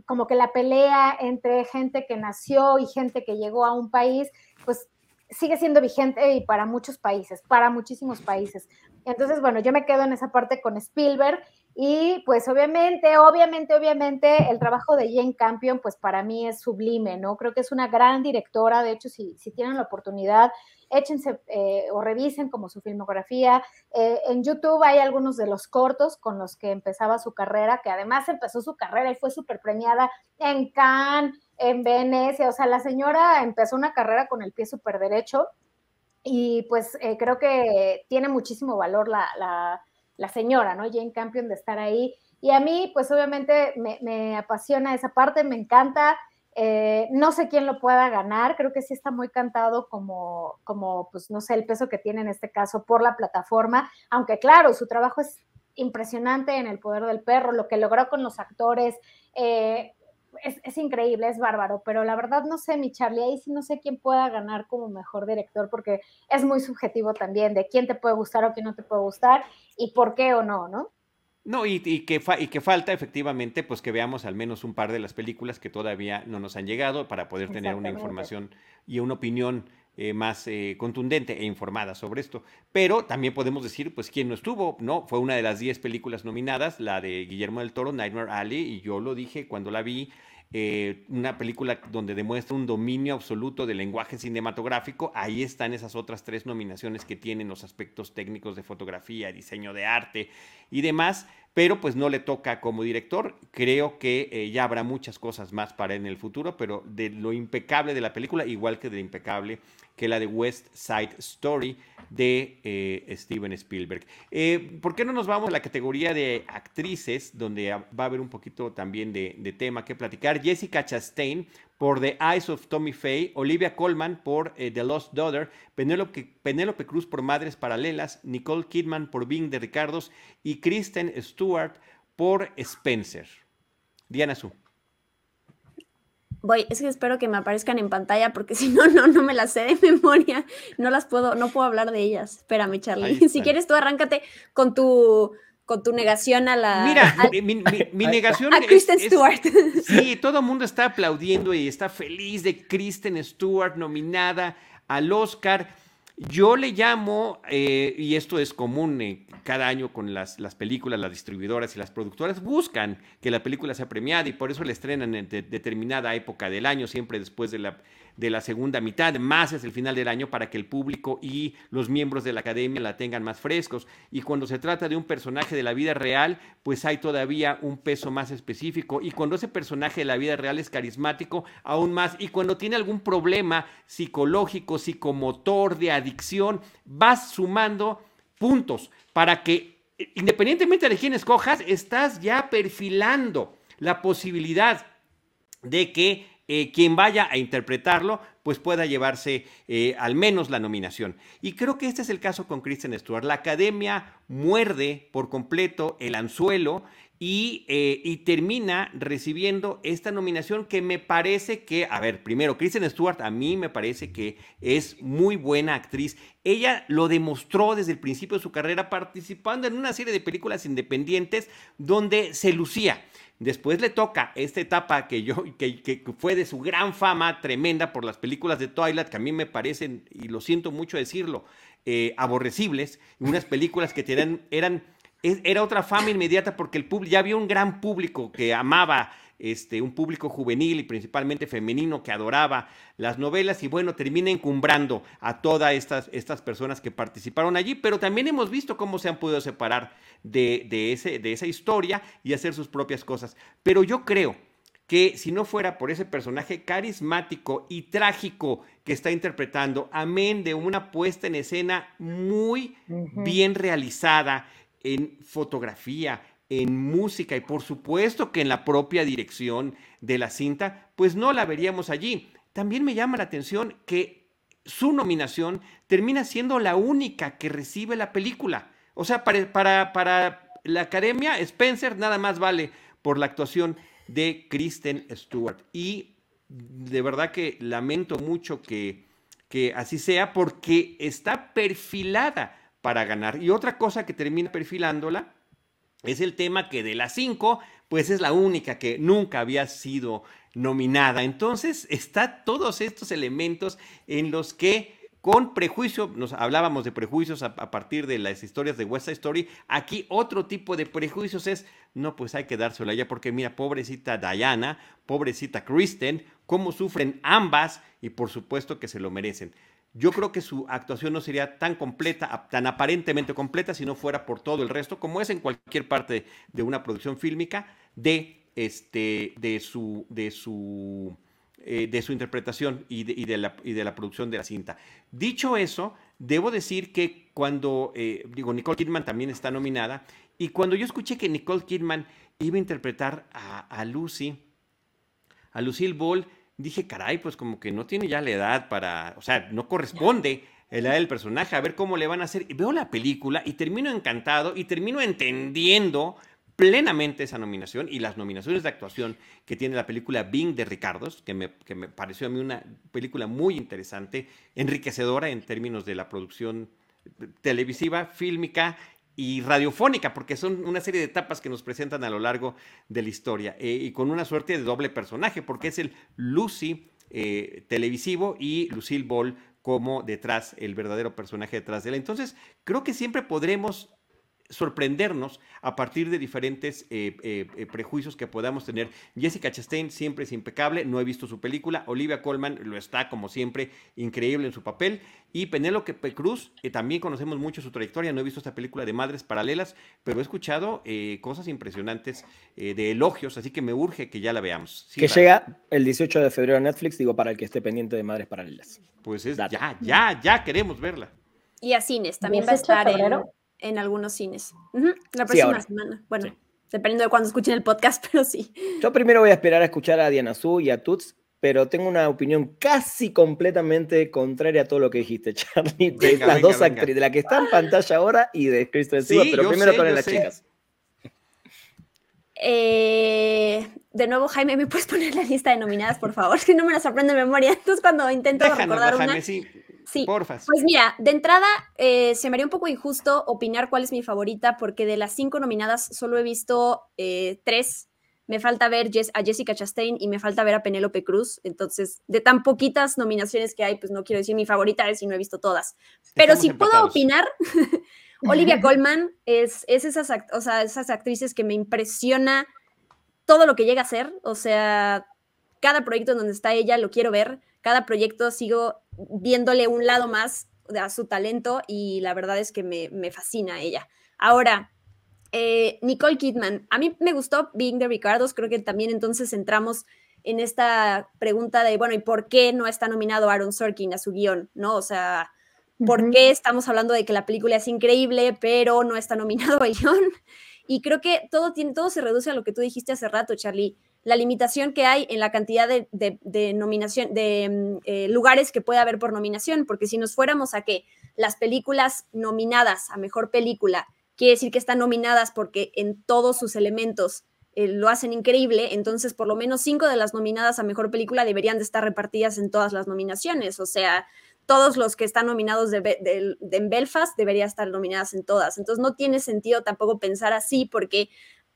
como que la pelea entre gente que nació y gente que llegó a un país, pues sigue siendo vigente y para muchos países, para muchísimos países. Entonces, bueno, yo me quedo en esa parte con Spielberg y pues obviamente, obviamente, obviamente el trabajo de Jane Campion pues para mí es sublime, ¿no? Creo que es una gran directora, de hecho, si, si tienen la oportunidad, échense eh, o revisen como su filmografía. Eh, en YouTube hay algunos de los cortos con los que empezaba su carrera, que además empezó su carrera y fue súper premiada en Cannes, en Venecia, o sea, la señora empezó una carrera con el pie súper derecho y pues eh, creo que tiene muchísimo valor la, señora, ¿no? Jane Campion de estar ahí. Y a mí, pues obviamente me, me apasiona esa parte, me encanta. Eh, no sé quién lo pueda ganar, creo que sí está muy cantado como, como, pues no sé, el peso que tiene en este caso por la plataforma, aunque claro, su trabajo es impresionante en El Poder del Perro, lo que logró con los actores, eh, es, increíble, es bárbaro, pero la verdad no sé, mi Charlie, ahí sí no sé quién pueda ganar como mejor director, porque es muy subjetivo también de quién te puede gustar o quién no te puede gustar y por qué o no, ¿no? No, y, que y que falta efectivamente, pues que veamos al menos un par de las películas que todavía no nos han llegado para poder tener una información y una opinión eh, más eh, contundente e informada sobre esto. Pero también podemos decir, pues, quién no estuvo, ¿no? Fue una de las 10 películas nominadas, la de Guillermo del Toro, Nightmare Alley, y yo lo dije cuando la vi, eh, una película donde demuestra un dominio absoluto del lenguaje cinematográfico, ahí están esas otras tres nominaciones que tienen los aspectos técnicos de fotografía, diseño de arte y demás, pero pues no le toca como director. Creo que eh, ya habrá muchas cosas más para en el futuro, pero de lo impecable de la película, igual que de impecable que la de West Side Story de eh, Steven Spielberg. Eh, ¿Por qué no nos vamos a la categoría de actrices, donde va a haber un poquito también de, tema que platicar? Jessica Chastain por The Eyes of Tommy Faye, Olivia Colman por The Lost Daughter, Penélope Cruz por Madres Paralelas, Nicole Kidman por Being de Ricardos y Kristen Stewart por Spencer. Diana Su. Voy, es que espero que me aparezcan en pantalla porque si no, no, no me las sé de memoria. No las puedo, no puedo hablar de ellas. Espérame, Charlie. Si quieres tú arráncate con tu con tu negación a la. Mira, mi, negación a Kristen Stewart. sí, todo el mundo está aplaudiendo y está feliz de Kristen Stewart nominada al Oscar. Yo le llamo, eh, y esto es común eh, cada año con las, las, películas, las distribuidoras y las productoras, buscan que la película sea premiada y por eso la estrenan en determinada época del año, siempre después de la de la segunda mitad, más es el final del año para que el público y los miembros de la academia la tengan más frescos. Y cuando se trata de un personaje de la vida real, pues hay todavía un peso más específico. Y cuando ese personaje de la vida real es carismático, aún más. Y cuando tiene algún problema psicológico, psicomotor, de adicción, vas sumando puntos para que, independientemente de quién escojas, estás ya perfilando la posibilidad de que eh, quien vaya a interpretarlo, pues pueda llevarse eh, al menos la nominación. Y creo que este es el caso con Kristen Stewart. La academia muerde por completo el anzuelo y, eh, y, termina recibiendo esta nominación que me parece que, a ver, primero, Kristen Stewart a mí me parece que es muy buena actriz. Ella lo demostró desde el principio de su carrera participando en una serie de películas independientes donde se lucía. Después le toca esta etapa que yo, que, fue de su gran fama tremenda por las películas de Twilight, que a mí me parecen, y lo siento mucho decirlo, eh, aborrecibles, unas películas que eran, eran, era otra fama inmediata porque el ya había un gran público que amaba este, un público juvenil y principalmente femenino que adoraba las novelas y bueno, termina encumbrando a todas estas, estas personas que participaron allí, pero también hemos visto cómo se han podido separar de, ese, de esa historia y hacer sus propias cosas. Pero yo creo que si no fuera por ese personaje carismático y trágico que está interpretando, amén de una puesta en escena muy bien realizada en fotografía, en música y por supuesto que en la propia dirección de la cinta, pues no la veríamos allí. También me llama la atención que su nominación termina siendo la única que recibe la película. O sea, para, para, para la academia, Spencer nada más vale por la actuación de Kristen Stewart. Y de verdad que lamento mucho que, que así sea porque está perfilada para ganar. Y otra cosa que termina perfilándola es el tema que de las cinco, pues es la única que nunca había sido nominada. Entonces, está todos estos elementos en los que con prejuicio, nos hablábamos de prejuicios a, partir de las historias de West Story, aquí otro tipo de prejuicios es, no, pues hay que dársela ya porque mira, pobrecita Diana, pobrecita Kristen, cómo sufren ambas y por supuesto que se lo merecen. Yo creo que su actuación no sería tan completa, tan aparentemente completa, si no fuera por todo el resto, como es en cualquier parte de una producción fílmica, de, este, de, su, de, su, eh, de su interpretación y de, la, y de la producción de la cinta. Dicho eso, debo decir que cuando, eh, digo, Nicole Kidman también está nominada, y cuando yo escuché que Nicole Kidman iba a interpretar a, a Lucy, a Lucille Ball, dije, caray, pues como que no tiene ya la edad para, o sea, no corresponde la edad del personaje, a ver cómo le van a hacer. Y veo la película y termino encantado y termino entendiendo plenamente esa nominación y las nominaciones de actuación que tiene la película Bing de Ricardos, que me, que me pareció a mí una película muy interesante, enriquecedora en términos de la producción televisiva, fílmica y radiofónica, porque son una serie de etapas que nos presentan a lo largo de la historia, eh, y con una suerte de doble personaje, porque es el Lucy eh, televisivo y Lucille Ball como detrás, el verdadero personaje detrás de él. Entonces, creo que siempre podremos sorprendernos a partir de diferentes eh, eh, eh, prejuicios que podamos tener. Jessica Chastain siempre es impecable, no he visto su película. Olivia Colman lo está, como siempre, increíble en su papel. Y Penélope Cruz, también conocemos mucho su trayectoria, no he visto esta película de Madres Paralelas, pero he escuchado cosas impresionantes de elogios, así que me urge que ya la veamos. que llega el 18 de febrero a Netflix, digo, para el que esté pendiente de Madres Paralelas. Pues es, ya, ya, ya queremos verla. Y a cines, también va a estar en en algunos cines. La próxima semana. Bueno, dependiendo de cuándo escuchen el podcast, pero sí. Yo primero voy a esperar a escuchar a Diana Su y a Tuts, pero tengo una opinión casi completamente contraria a todo lo que dijiste, Charlie, de las dos actrices, de la que está en pantalla ahora y de Kristen Stewart, pero primero con las chicas. Eh, de nuevo, Jaime, ¿me puedes poner la lista de nominadas, por favor? Si no me las aprendo de memoria. Entonces, cuando intento recordar una. Sí, pues mira, de entrada eh, se me haría un poco injusto opinar cuál es mi favorita, porque de las cinco nominadas solo he visto eh, tres. Me falta ver a Jessica Chastain y me falta ver a Penélope Cruz. Entonces, de tan poquitas nominaciones que hay, pues no quiero decir mi favorita es si no he visto todas. Pero si puedo opinar, Olivia Colman es, es esas, o sea, esas actrices que me impresiona todo lo que llega a ser. O sea, cada proyecto en donde está ella lo quiero ver cada proyecto sigo viéndole un lado más a su talento y la verdad es que me, fascina ella. Ahora, eh, Nicole Kidman, a mí me gustó Being the Ricardos, creo que también entonces entramos en esta pregunta de, bueno, ¿y por qué no está nominado Aaron Sorkin a su guion? ¿No? O sea, ¿por qué estamos hablando de que la película es increíble, pero no está nominado al guion? Y creo que todo, tiene, todo se reduce a lo que tú dijiste hace rato, Charlie la limitación que hay en la cantidad de, nominación, de mm, eh, lugares que puede haber por nominación, porque si nos fuéramos a que las películas nominadas a mejor película, quiere decir que están nominadas porque en todos sus elementos eh, lo hacen increíble, entonces por lo menos cinco de las nominadas a mejor película deberían de estar repartidas en todas las nominaciones, o sea, todos los que están nominados de, en Belfast deberían estar nominadas en todas. Entonces no tiene sentido tampoco pensar así porque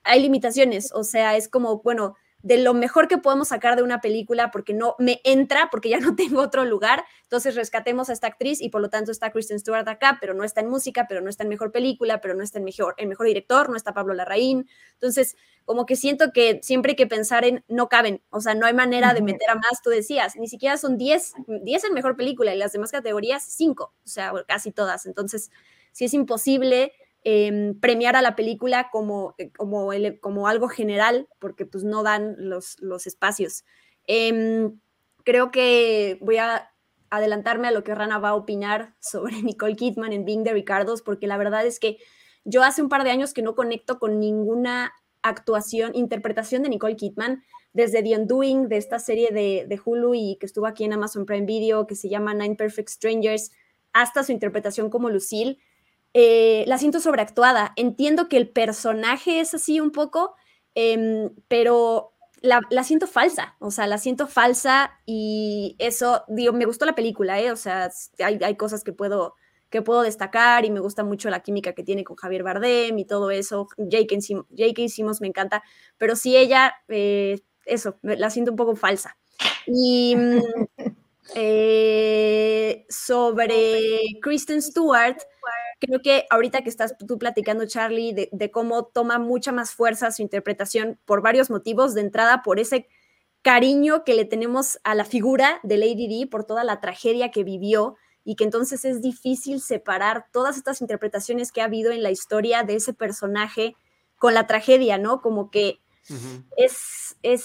hay limitaciones, o sea, es como, bueno, de lo mejor que podemos sacar de una película porque no me entra, porque ya no tengo otro lugar. Entonces rescatemos a esta actriz y por lo tanto está Kristen Stewart acá, pero no está en música, pero no está en mejor película, pero no está en mejor, en mejor director, no está Pablo Larraín. Entonces, como que siento que siempre hay que pensar en no caben, o sea, no hay manera de meter a más, tú decías, ni siquiera son 10, 10 en mejor película y las demás categorías 5, o sea, casi todas. Entonces, si es imposible Em, premiar a la película como, eh, como, algo general, porque pues no dan los, los espacios. Em, creo que voy a adelantarme a lo que Rana va a opinar sobre Nicole Kidman en Being the Ricardos, porque la verdad es que yo hace un par de años que no conecto con ninguna actuación, interpretación de Nicole Kidman, desde The Undoing, de esta serie de, de Hulu y que estuvo aquí en Amazon Prime Video, que se llama Nine Perfect Strangers, hasta su interpretación como Lucille eh, la siento sobreactuada. Entiendo que el personaje es así un poco, em, pero la, siento falsa, o sea, la siento falsa y eso, digo, me gustó la película, ¿eh? O sea, hay, cosas que puedo, que puedo destacar y me gusta mucho la química que tiene con Javier Bardem y todo eso. J.K. hicimos me encanta, pero sí ella, eh, eso, la siento un poco falsa. Y mm, eh, sobre Kristen Stewart, creo que ahorita que estás tú platicando, Charlie, de, cómo toma mucha más fuerza su interpretación por varios motivos. De entrada, por ese cariño que le tenemos a la figura de Lady Di, por toda la tragedia que vivió y que entonces es difícil separar todas estas interpretaciones que ha habido en la historia de ese personaje con la tragedia, ¿no? Como que es, es,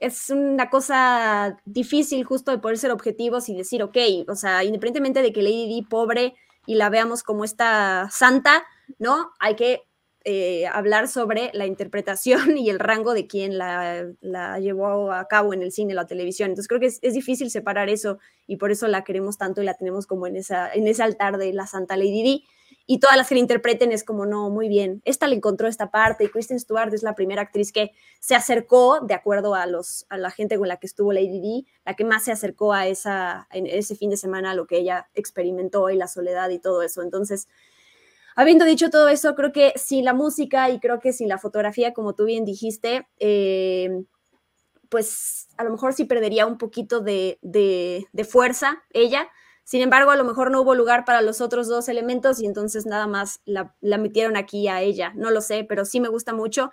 es una cosa difícil justo de poder ser objetivos y decir, ok, o sea, independientemente de que Lady Di, pobre, y la veamos como esta santa, ¿no? Hay que eh, hablar sobre la interpretación y el rango de quien la, llevó a cabo en el cine, la televisión. Entonces creo que es, difícil separar eso y por eso la queremos tanto y la tenemos como en, esa, en ese altar de la Santa Lady Di y todas las que la interpreten es como, no, muy bien, esta le encontró esta parte y Kristen Stewart es la primera actriz que se acercó, de acuerdo a, los, a la gente con la que estuvo Lady Di, la que más se acercó a esa, en ese fin de semana a lo que ella experimentó y la soledad y todo eso. Entonces, habiendo dicho todo eso, creo que sin la música y creo que sin la fotografía, como tú bien dijiste, eh, pues a lo mejor sí perdería un poquito de, de, de fuerza ella sin embargo, a lo mejor no hubo lugar para los otros dos elementos y entonces nada más la, metieron aquí a ella. No lo sé, pero sí me gusta mucho.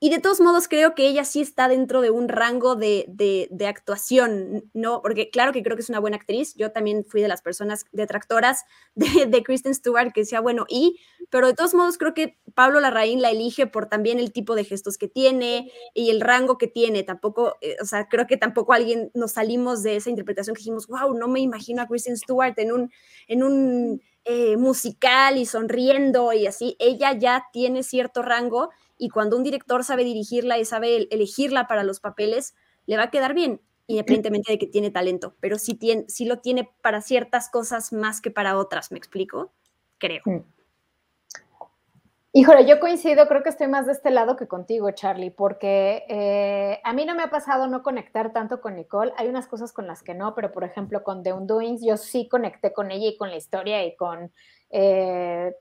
Y de todos modos creo que ella sí está dentro de un rango de, de, actuación, ¿no? Porque claro que creo que es una buena actriz. Yo también fui de las personas detractoras de, Kristen Stewart que decía, bueno, y, pero de todos modos creo que Pablo Larraín la elige por también el tipo de gestos que tiene y el rango que tiene. Tampoco, eh, o sea, creo que tampoco alguien nos salimos de esa interpretación que dijimos, wow, no me imagino a Kristen Stewart en un, en un eh, musical y sonriendo y así. Ella ya tiene cierto rango y cuando un director sabe dirigirla y sabe elegirla para los papeles, le va a quedar bien, independientemente de que tiene talento, pero sí, tiene, sí lo tiene para ciertas cosas más que para otras, ¿me explico? Creo. Mm. Híjole, yo coincido, creo que estoy más de este lado que contigo, Charlie, porque eh, a mí no me ha pasado no conectar tanto con Nicole. Hay unas cosas con las que no, pero por ejemplo con The Undoings yo sí conecté con ella y con la historia y con eh,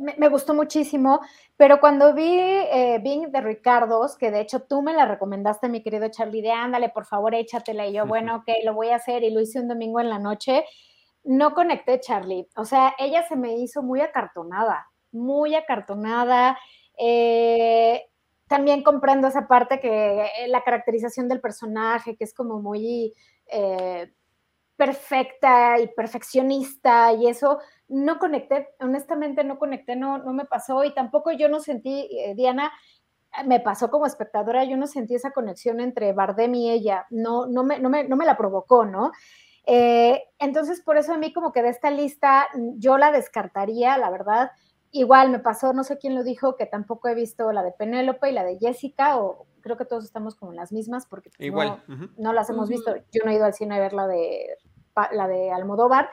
me, gustó muchísimo, pero cuando vi eh, Bing de Ricardos, que de hecho tú me la recomendaste, mi querido Charlie, de ándale, por favor, échatela, y yo, bueno, ok, lo voy a hacer, y lo hice un domingo en la noche, no conecté, Charlie, o sea, ella se me hizo muy acartonada, muy acartonada, eh, también comprendo esa parte que eh, la caracterización del personaje, que es como muy eh, perfecta y perfeccionista y eso, no conecté, honestamente no conecté, no, no me pasó y tampoco yo no sentí, eh, Diana, me pasó como espectadora, yo no sentí esa conexión entre Bardem y ella, no, no, me, no, me, no me la provocó, ¿no? Eh, entonces, por eso a mí como que de esta lista yo la descartaría, la verdad. Igual me pasó, no sé quién lo dijo, que tampoco he visto la de Penélope y la de Jessica, o creo que todos estamos como en las mismas porque pues, Igual. no, las hemos visto. Yo no he ido al cine a ver la de, la de Almodóvar.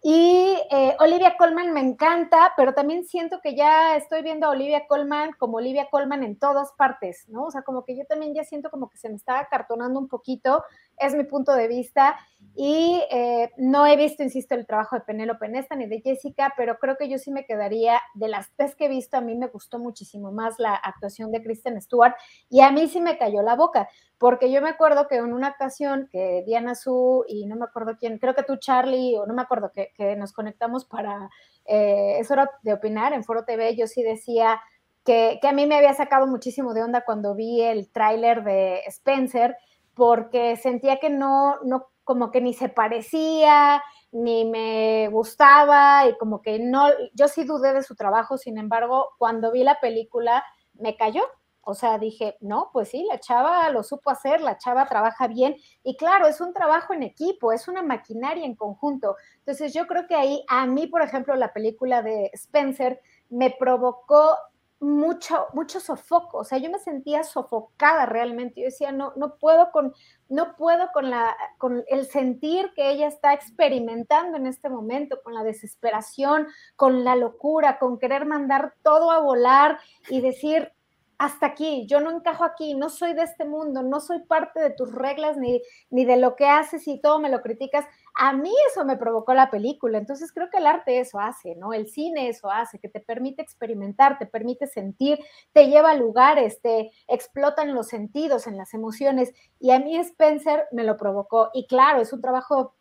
Y eh, Olivia Colman me encanta, pero también siento que ya estoy viendo a Olivia Colman como Olivia Colman en todas partes, ¿no? O sea, como que yo también ya siento como que se me está acartonando un poquito, es mi punto de vista. Y eh, no he visto, insisto, el trabajo de Penélope Nesta ni de Jessica, pero creo que yo sí me quedaría, de las tres que he visto, a mí me gustó muchísimo más la actuación de Kristen Stewart y a mí sí me cayó la boca, porque yo me acuerdo que en una ocasión que Diana Su y no me acuerdo quién, creo que tú Charlie, o no me acuerdo, que, nos conectamos para, eh, es hora de opinar en Foro TV, yo sí decía que, que a mí me había sacado muchísimo de onda cuando vi el tráiler de Spencer, porque sentía que no, no como que ni se parecía, ni me gustaba y como que no, yo sí dudé de su trabajo, sin embargo, cuando vi la película me cayó. O sea, dije, no, pues sí, la chava lo supo hacer, la chava trabaja bien y claro, es un trabajo en equipo, es una maquinaria en conjunto. Entonces yo creo que ahí, a mí, por ejemplo, la película de Spencer me provocó mucho, mucho sofoco, o sea, yo me sentía sofocada realmente, yo decía, no, no puedo con, no puedo con la, con el sentir que ella está experimentando en este momento, con la desesperación, con la locura, con querer mandar todo a volar y decir, hasta aquí, yo no encajo aquí, no soy de este mundo, no soy parte de tus reglas ni, ni de lo que haces y todo me lo criticas. A mí eso me provocó la película, entonces creo que el arte eso hace, ¿no? El cine eso hace, que te permite experimentar, te permite sentir, te lleva a lugares, te explotan los sentidos, en las emociones y a mí Spencer me lo provocó y claro, es un trabajo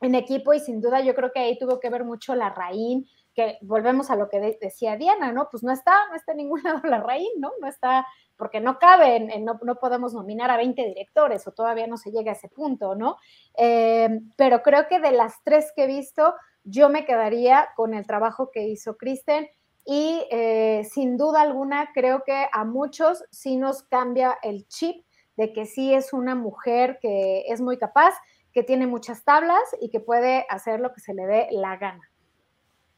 en equipo y sin duda yo creo que ahí tuvo que ver mucho la raíz que volvemos a lo que decía Diana, ¿no? Pues no está, no está en ningún lado la raíz, ¿no? No está, porque no cabe, no, no, podemos nominar a 20 directores o todavía no se llega a ese punto, ¿no? Eh, pero creo que de las tres que he visto, yo me quedaría con el trabajo que hizo Kristen y eh, sin duda alguna creo que a muchos sí nos cambia el chip de que sí es una mujer que es muy capaz, que tiene muchas tablas y que puede hacer lo que se le dé la gana.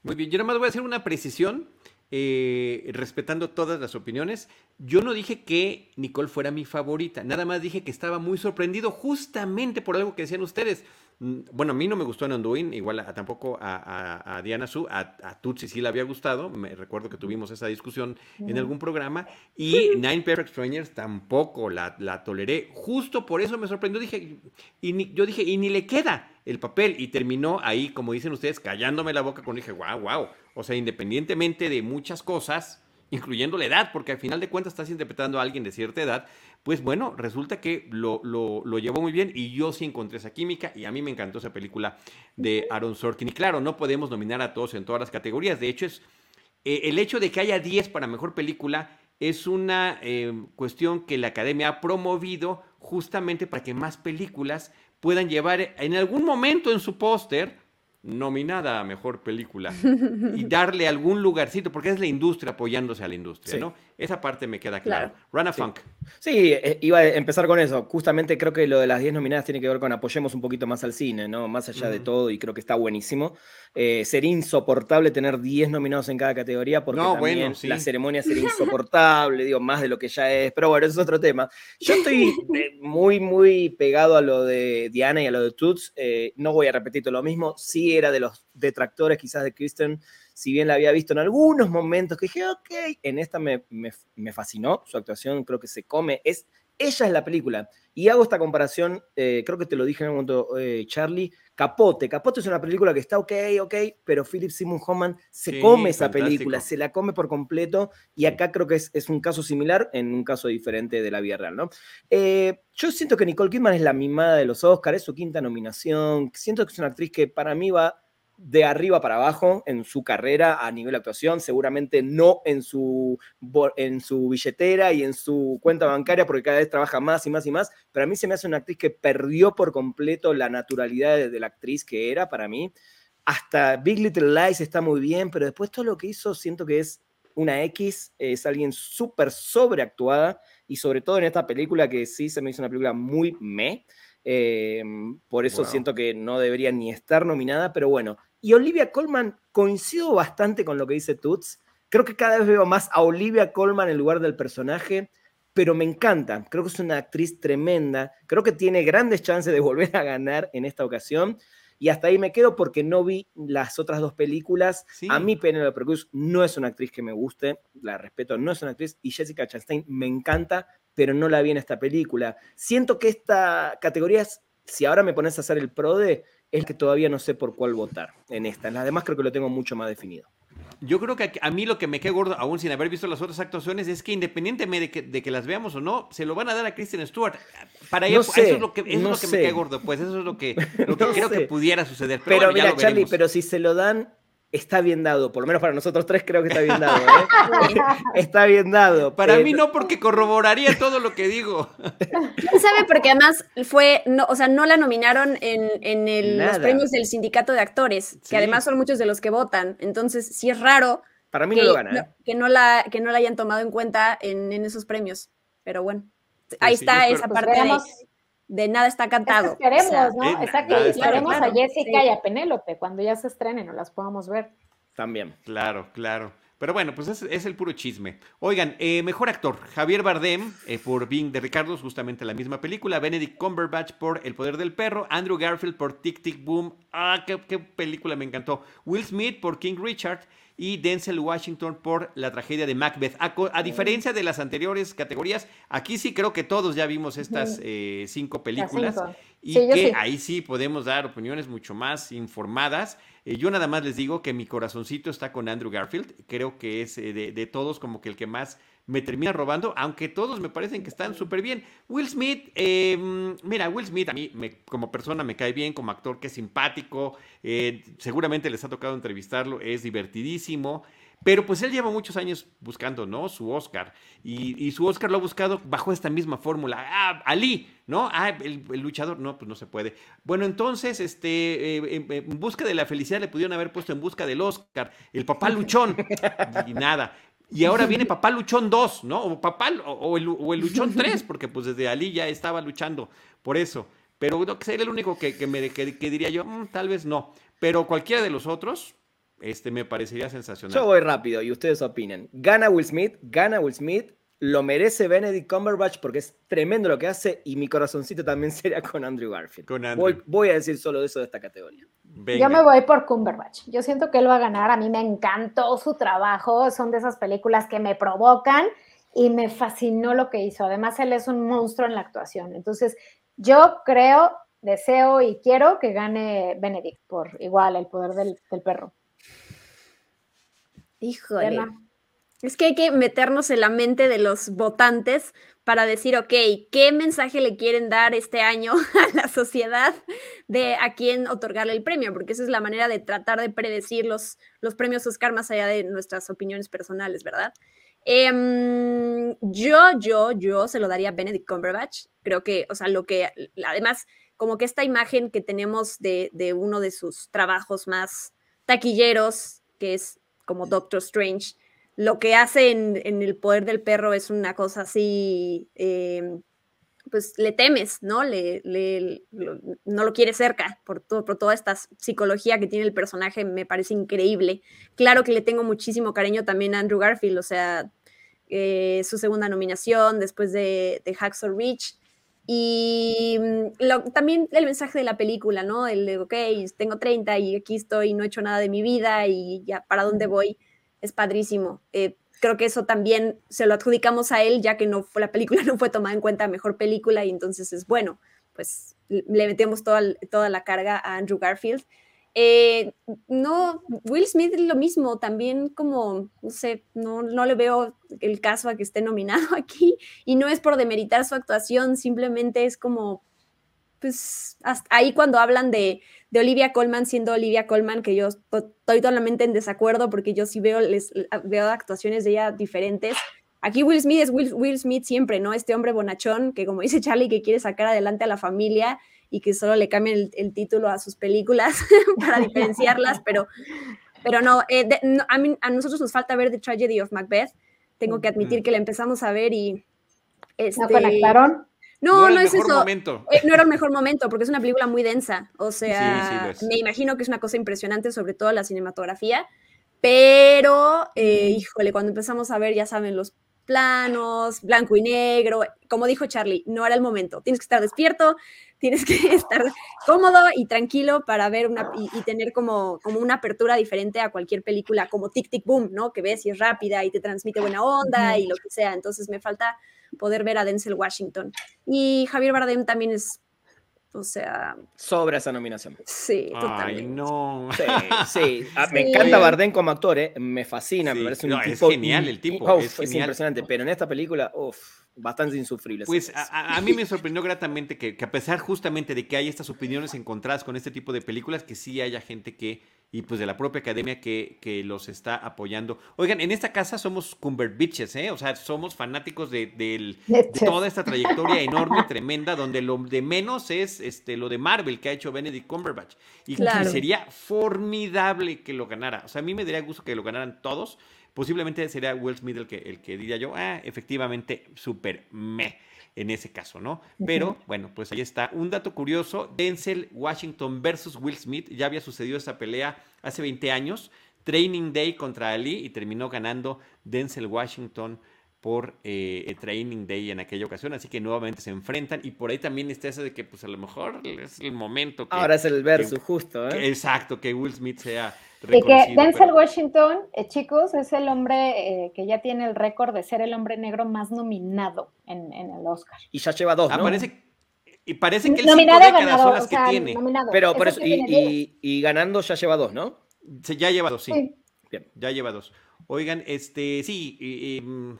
Muy bien, yo nada más voy a hacer una precisión, eh, respetando todas las opiniones. Yo no dije que Nicole fuera mi favorita, nada más dije que estaba muy sorprendido justamente por algo que decían ustedes. Mm, bueno, a mí no me gustó en Anduin, igual tampoco a, Diana Su, a, a, Tutsi sí le había gustado, me recuerdo que tuvimos esa discusión en algún programa, y Nine Perfect Strangers tampoco la, la, toleré, justo por eso me sorprendió, dije, y yo dije, y ni le queda el papel, y terminó ahí, como dicen ustedes, callándome la boca cuando dije, wow, wow, o sea, independientemente de muchas cosas, incluyendo la edad, porque al final de cuentas estás interpretando a alguien de cierta edad, pues bueno, resulta que lo, lo, llevó muy bien y yo sí encontré esa química y a mí me encantó esa película de Aaron Sorkin. Y claro, no podemos nominar a todos en todas las categorías, de hecho es eh, el hecho de que haya 10 para mejor película es una eh, cuestión que la academia ha promovido justamente para que más películas puedan llevar en algún momento en su póster nominada a mejor película y darle algún lugarcito, porque es la industria apoyándose a la industria, ¿no? Esa parte me queda clara. Rana Funk. Sí, eh, iba a empezar con eso. Justamente creo que lo de las 10 nominadas tiene que ver con apoyemos un poquito más al cine, ¿no? Más allá de todo, y creo que está buenísimo. Eh, sería insoportable tener 10 nominados en cada categoría, porque también la ceremonia sería insoportable, digo, más de lo que ya es. Pero bueno, eso es otro tema. Yo estoy eh, muy, muy pegado a lo de Diana y a lo de Toots. no voy a repetir todo lo mismo. Sí era de los detractores quizás de Kristen si bien la había visto en algunos momentos que dije, ok, en esta me, fascinó, su actuación creo que se come, es, ella es la película. Y hago esta comparación, eh, creo que te lo dije en un momento, eh, Charlie, Capote. Capote es una película que está ok, ok, pero Philip Simon Homan se come esa película, se la come por completo, y acá creo que es, un caso similar en un caso diferente de la vida real, ¿no? Eh, yo siento que Nicole Kidman es la mimada de los Oscars, es su quinta nominación, siento que es una actriz que para mí va de arriba para abajo en su carrera a nivel de actuación, seguramente no en su, en su billetera y en su cuenta bancaria, porque cada vez trabaja más y más y más, pero a mí se me hace una actriz que perdió por completo la naturalidad de, la actriz que era para mí. Hasta Big Little Lies está muy bien, pero después todo lo que hizo siento que es una X, es alguien súper sobreactuada y sobre todo en esta película que sí se me hizo una película muy me. Eh, por eso siento que no debería ni estar nominada, pero bueno, y Olivia Colman, coincido bastante con lo que dice Toots. Creo que cada vez veo más a Olivia Colman en lugar del personaje. pero me encanta. Creo que es una actriz tremenda. Creo que tiene grandes chances de volver a ganar en esta ocasión. Y hasta ahí me quedo porque no vi las otras dos películas. A mí Penelope Cruz no es una actriz que me guste, la respeto, no es una actriz. Y Jessica Chastain me encanta, pero no la vi en esta película. Siento que esta categoría, si ahora me pones a hacer el PRODE, es que todavía no sé por cuál votar en esta. En las demás creo que lo tengo mucho más definido. Yo creo que a mí lo que me queda gordo, aún sin haber visto las otras actuaciones, es que independientemente de que, las veamos o no, se lo van a dar a Kristen Stewart. Para ella, eso es lo que, es lo que me queda gordo, pues eso es lo que, creo que pudiera suceder. Pero, pero mira, Charlie, pero si se lo dan, está bien dado, por lo menos para nosotros tres creo que está bien dado. ¿eh? está bien dado. Para mí no, porque corroboraría todo lo que digo. ¿Quién sabe? Porque además fue, no, o sea, no la nominaron en, los premios del sindicato de actores, que además son muchos de los que votan. Entonces, sí es raro. Para mí que, no lo gana. ¿eh? Que, no la, que no la hayan tomado en cuenta en, esos premios. Pero bueno, ahí está esa parte de de nada está cantado. esperemos, ¿no? Exacto, esperemos a Jessica y a Penélope cuando ya se estrenen o las podamos ver. También. Claro, claro. Pero bueno, pues es, el puro chisme. Oigan, eh, mejor actor, Javier Bardem eh, por Bing de Ricardo, justamente la misma película. Benedict Cumberbatch por El Poder del Perro. Andrew Garfield por Tic Tic Boom. Ah, qué, qué película me encantó. Will Smith por King Richard y Denzel Washington por la tragedia de Macbeth. A, diferencia de las anteriores categorías, aquí sí creo que todos ya vimos estas eh, cinco películas y que ahí sí podemos dar opiniones mucho más informadas. Eh, yo nada más les digo que mi corazoncito está con Andrew Garfield. Creo que es eh, de, todos como que el que más me termina robando, aunque todos me parecen que están súper bien. Will Smith, em, mira, Will Smith a mí como persona me cae bien, como actor que es simpático, eh, seguramente les ha tocado entrevistarlo, es divertidísimo. Pero pues él lleva muchos años buscando, ¿no? Su Oscar. Y, su Oscar lo ha buscado bajo esta misma fórmula. Ah, Ali, ¿no? Ah, el, luchador. No, pues no se puede. Bueno, entonces, este, eh, en, busca de la felicidad le pudieron haber puesto en busca del Oscar. El papá luchón. y nada. Y ahora viene Papá Luchón 2, ¿no? O Papá, o, el, Luchón 3, porque pues desde Ali ya estaba luchando por eso. Pero no, que sería el único que, me, diría yo, mm, tal vez no. Pero cualquiera de los otros, este me parecería sensacional. Yo voy rápido y ustedes opinen. Gana Will Smith, gana Will Smith, lo merece Benedict Cumberbatch porque es tremendo lo que hace y mi corazoncito también sería con Andrew Garfield. Voy, a decir solo eso de esta categoría. Yo me voy por Cumberbatch. Yo siento que él va a ganar. A mí me encantó su trabajo. Son de esas películas que me provocan y me fascinó lo que hizo. Además, él es un monstruo en la actuación. Entonces, yo creo, deseo y quiero que gane Benedict por igual el poder del, del perro. Híjole. Es que hay que meternos en la mente de los votantes para decir, ok, ¿qué mensaje le quieren dar este año a la sociedad de a quién otorgarle el premio? Porque esa es la manera de tratar de predecir los, los premios Oscar más allá de nuestras opiniones personales, ¿verdad? Em, yo, yo, yo se lo daría a Benedict Cumberbatch. Creo que, o sea, lo que, además, como que esta imagen que tenemos de, de uno de sus trabajos más taquilleros, que es como Doctor Strange, lo que hace en, el poder del perro es una cosa así, em, pues le temes, ¿no? Le, no lo quiere cerca por, todo, por toda esta psicología que tiene el personaje, me parece increíble. Claro que le tengo muchísimo cariño también a Andrew Garfield, o sea, eh, su segunda nominación después de, de Hacksaw Ridge. Y mm, también el mensaje de la película, ¿no? El de, ok, tengo 30 y aquí estoy, no he hecho nada de mi vida y ya, ¿para dónde voy? Es padrísimo. Eh, creo que eso también se lo adjudicamos a él, ya que no fue, la película no fue tomada en cuenta mejor película y entonces es bueno, pues le metemos toda, toda la carga a Andrew Garfield. Eh, no, Will Smith lo mismo, también como, no sé, no, no le veo el caso a que esté nominado aquí y no es por demeritar su actuación, simplemente es como, pues ahí cuando hablan de, Olivia Colman siendo Olivia Colman, que yo estoy totalmente en desacuerdo porque yo sí veo, les, veo actuaciones de ella diferentes. Aquí Will Smith es Will, Smith siempre, ¿no? Este hombre bonachón que, como dice Charlie, que quiere sacar adelante a la familia y que solo le cambien el, título a sus películas para diferenciarlas, pero, pero no, eh, a, a, nosotros nos falta ver The Tragedy of Macbeth. Tengo que admitir que la empezamos a ver y... Este, ¿No conectaron? No, no, es eso. Eh, no era el mejor momento, porque es una película muy densa. O sea, me imagino que es una cosa impresionante, sobre todo la cinematografía. Pero, eh, híjole, cuando empezamos a ver, ya saben, los planos, blanco y negro. Como dijo Charlie, no era el momento. Tienes que estar despierto, tienes que estar cómodo y tranquilo para ver una y, tener como, como una apertura diferente a cualquier película como Tic Tic Boom, ¿no? Que ves y es rápida y te transmite buena onda y lo que sea. Entonces me falta poder ver a Denzel Washington. Y Javier Bardem también es o sea. Sobra esa nominación. Sí, Ay, no. Sí, ah, Me encanta Bardem como actor, ¿eh? Me fascina, me parece un tipo. Es genial el tipo. es, impresionante, pero en esta película, uff, bastante insufrible. Pues a, mí me sorprendió gratamente que, que, a pesar justamente de que hay estas opiniones encontradas con este tipo de películas, que sí haya gente que y pues de la propia academia que, que, los está apoyando. Oigan, en esta casa somos Cumberbatches, ¿eh? O sea, somos fanáticos de, de, toda esta trayectoria enorme, tremenda, donde lo de menos es este, lo de Marvel que ha hecho Benedict Cumberbatch. Y sería formidable que lo ganara. O sea, a mí me daría gusto que lo ganaran todos. Posiblemente sería Will Smith el que, el que diría yo, ah, efectivamente, súper me en ese caso, ¿no? Pero bueno, pues ahí está. Un dato curioso, Denzel Washington versus Will Smith, ya había sucedido esa pelea hace 20 años, Training Day contra Ali y terminó ganando Denzel Washington por eh, Training Day en aquella ocasión, así que nuevamente se enfrentan y por ahí también está eso de que pues a lo mejor es el momento que, Ahora es el verso justo, ¿eh? exacto, que Will Smith sea y que Denzel Washington, eh, chicos, es el hombre eh, que ya tiene el récord de ser el hombre negro más nominado en, el Oscar. Y ya lleva dos, ah, ¿no? parece, y parece que el nominado cinco décadas son las que tiene. Pero por eso, y, y, ganando ya lleva dos, ¿no? ya lleva dos, sí. Bien, ya lleva dos. Oigan, este, sí, mm,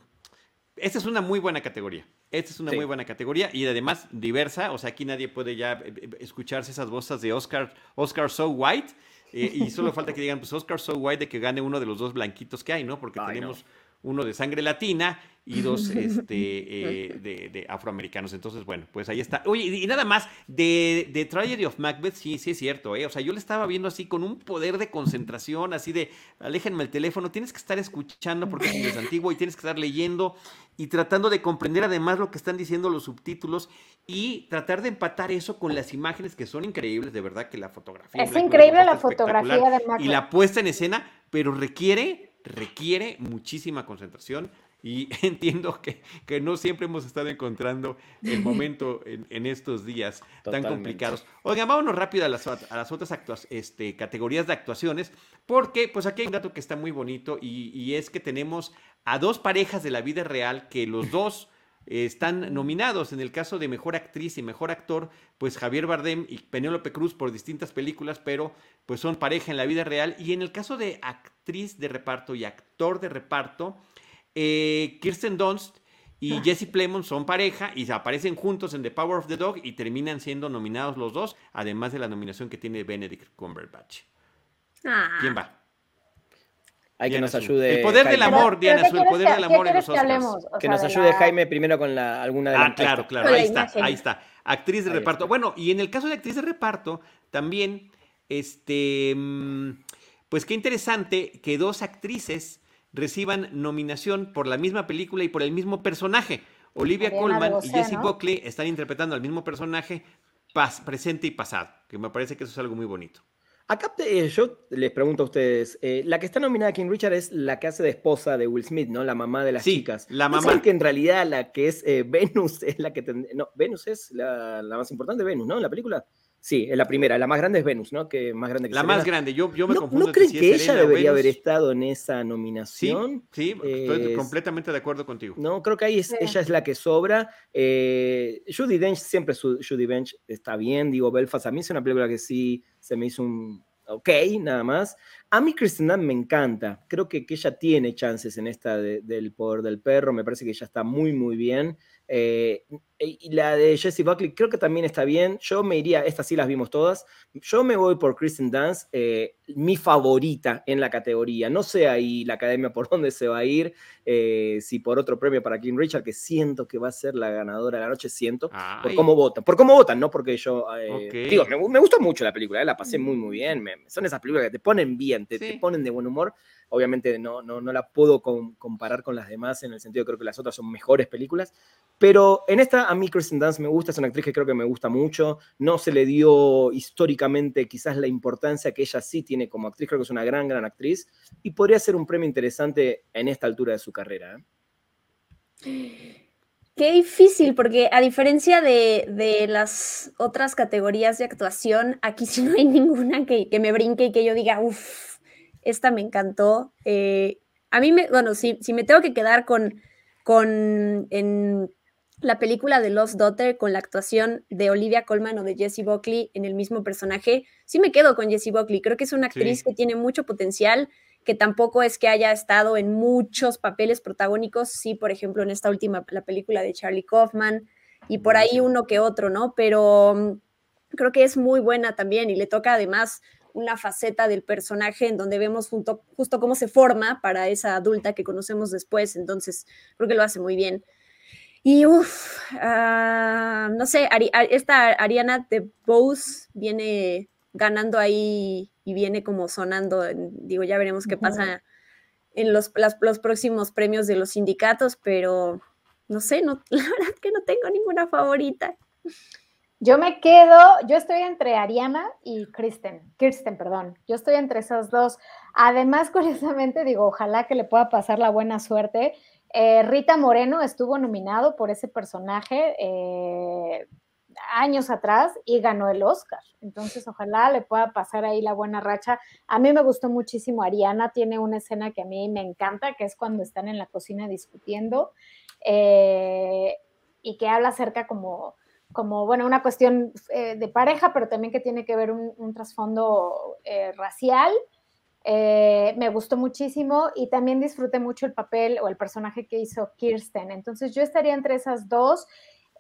esta es una muy buena categoría. Esta es una muy buena categoría y además diversa. O sea, aquí nadie puede ya eh, escucharse esas voces de Oscar, Oscar So White eh, y solo falta que digan, pues Oscar So White de que gane uno de los dos blanquitos que hay, ¿no? Porque tenemos uno de sangre latina y dos este, eh, de, afroamericanos. Entonces, bueno, pues ahí está. Oye, y nada más, de, de Tragedy of Macbeth, sí, sí es cierto, ¿eh? O sea, yo le estaba viendo así con un poder de concentración, así de, aléjenme el teléfono, tienes que estar escuchando porque es antiguo y tienes que estar leyendo y tratando de comprender además lo que están diciendo los subtítulos y tratar de empatar eso con las imágenes que son increíbles, de verdad que la fotografía. Es increíble la fotografía de Macbeth. Y la puesta en escena, pero requiere requiere muchísima concentración y entiendo que, que, no siempre hemos estado encontrando el momento en, estos días tan complicados. Oigan, vámonos rápido a las, a las otras este, categorías de actuaciones, porque pues aquí hay un dato que está muy bonito y, y es que tenemos a dos parejas de la vida real que los dos están nominados. En el caso de Mejor Actriz y Mejor Actor, pues Javier Bardem y Penélope Cruz por distintas películas, pero pues son pareja en la vida real. Y en el caso de actriz de reparto y actor de reparto, eh, Kirsten Dunst y Jesse Plemons son pareja y aparecen juntos en The Power of the Dog y terminan siendo nominados los dos, además de la nominación que tiene Benedict Cumberbatch. Ah. ¿Quién va? Hay que nos ayude. El poder del amor, Diana, el poder del amor en los Oscars. Que, nos ayude Jaime primero con la, alguna de las. Ah, claro, claro, ahí está, ahí está. Actriz de reparto. Bueno, y en el caso de actriz de reparto, también, este, mm, pues qué interesante que dos actrices reciban nominación por la misma película y por el mismo personaje. Olivia Colman y Jessie Buckley están interpretando al mismo personaje presente y pasado, que me parece que eso es algo muy bonito. Acá eh, yo les pregunto a ustedes, eh, la que está nominada King Richard es la que hace de esposa de Will Smith, ¿no? La mamá de las sí, chicas. La mamá. que en realidad la que es eh, Venus es la que... No, Venus es la, la, más importante, Venus, ¿no? En la película. Sí, es la primera. La más grande es Venus, ¿no? Que más grande que La más grande. Yo, yo me ¿No, confundo. ¿No creen que ella debería haber estado en esa nominación? Sí, estoy completamente de acuerdo contigo. No, creo que ahí ella es la que sobra. Eh, Judy Dench, siempre Judy Dench está bien. Digo, Belfast a mí es una película que sí se me hizo un ok, nada más. A mí Kristen Dunst me encanta. Creo que, que ella tiene chances en esta del poder del perro. Me parece que ella está muy, muy bien. Eh, y la de Jessie Buckley creo que también está bien. Yo me iría, estas sí las vimos todas. Yo me voy por Kristen Dance, eh, mi favorita en la categoría. No sé ahí la academia por dónde se va a ir, eh, si por otro premio para King Richard, que siento que va a ser la ganadora de la noche, siento, por cómo votan. Por cómo votan, no porque yo. Digo, me, gustó mucho la película, la pasé muy, muy bien. son esas películas que te ponen bien, te, te ponen de buen humor. Obviamente no, no, no la puedo comparar con las demás en el sentido que creo que las otras son mejores películas. Pero en esta a mí Kristen Dance me gusta, es una actriz que creo que me gusta mucho. No se le dio históricamente quizás la importancia que ella sí tiene como actriz. Creo que es una gran, gran actriz. Y podría ser un premio interesante en esta altura de su carrera. ¿eh? Qué difícil, porque a diferencia de, las otras categorías de actuación, aquí sí no hay ninguna que, me brinque y que yo diga, uff, esta me encantó. Eh, a mí, me, bueno, si, si me tengo que quedar con, con en la película de Lost Daughter con la actuación de Olivia Colman o de Jessie Buckley en el mismo personaje, sí me quedo con Jessie Buckley. Creo que es una actriz que tiene mucho potencial, que tampoco es que haya estado en muchos papeles protagónicos, sí, por ejemplo, en esta última, la película de Charlie Kaufman y por ahí uno que otro, ¿no? Pero mm, creo que es muy buena también y le toca además una faceta del personaje en donde vemos justo cómo se forma para esa adulta que conocemos después, entonces creo que lo hace muy bien. Y uff, ah, no sé, esta Ariana de Bose viene ganando ahí y viene como sonando, digo, ya veremos qué pasa en los, los próximos premios de los sindicatos, pero no sé, no, la verdad que no tengo ninguna favorita. Yo me quedo, yo estoy entre Ariana y Kristen, Kirsten, perdón. Yo estoy entre esas dos. Además, curiosamente, digo, ojalá que le pueda pasar la buena suerte. Eh, Rita Moreno estuvo nominado por ese personaje eh, años atrás y ganó el Oscar. Entonces, ojalá le pueda pasar ahí la buena racha. A mí me gustó muchísimo Ariana, tiene una escena que a mí me encanta, que es cuando están en la cocina discutiendo eh, y que habla acerca como como, bueno, una cuestión eh, de pareja, pero también que tiene que ver un, trasfondo eh, racial. Eh, me gustó muchísimo y también disfruté mucho el papel o el personaje que hizo Kirsten. Entonces yo estaría entre esas dos.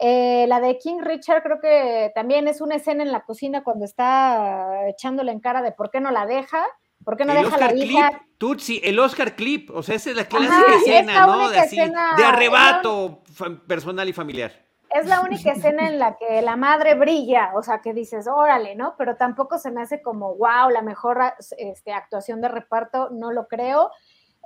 la de King Richard creo que también es una escena en la cocina cuando está echándole en cara de por qué no la deja. ¿Por qué no deja la hija? Clip, Tutsi, el Oscar clip, o sea, esa es la clásica escena, ¿no? De, de arrebato personal y familiar es la única escena en la que la madre brilla, o sea, que dices, órale, ¿no? Pero tampoco se me hace como, wow, la mejor este, actuación de reparto, no lo creo.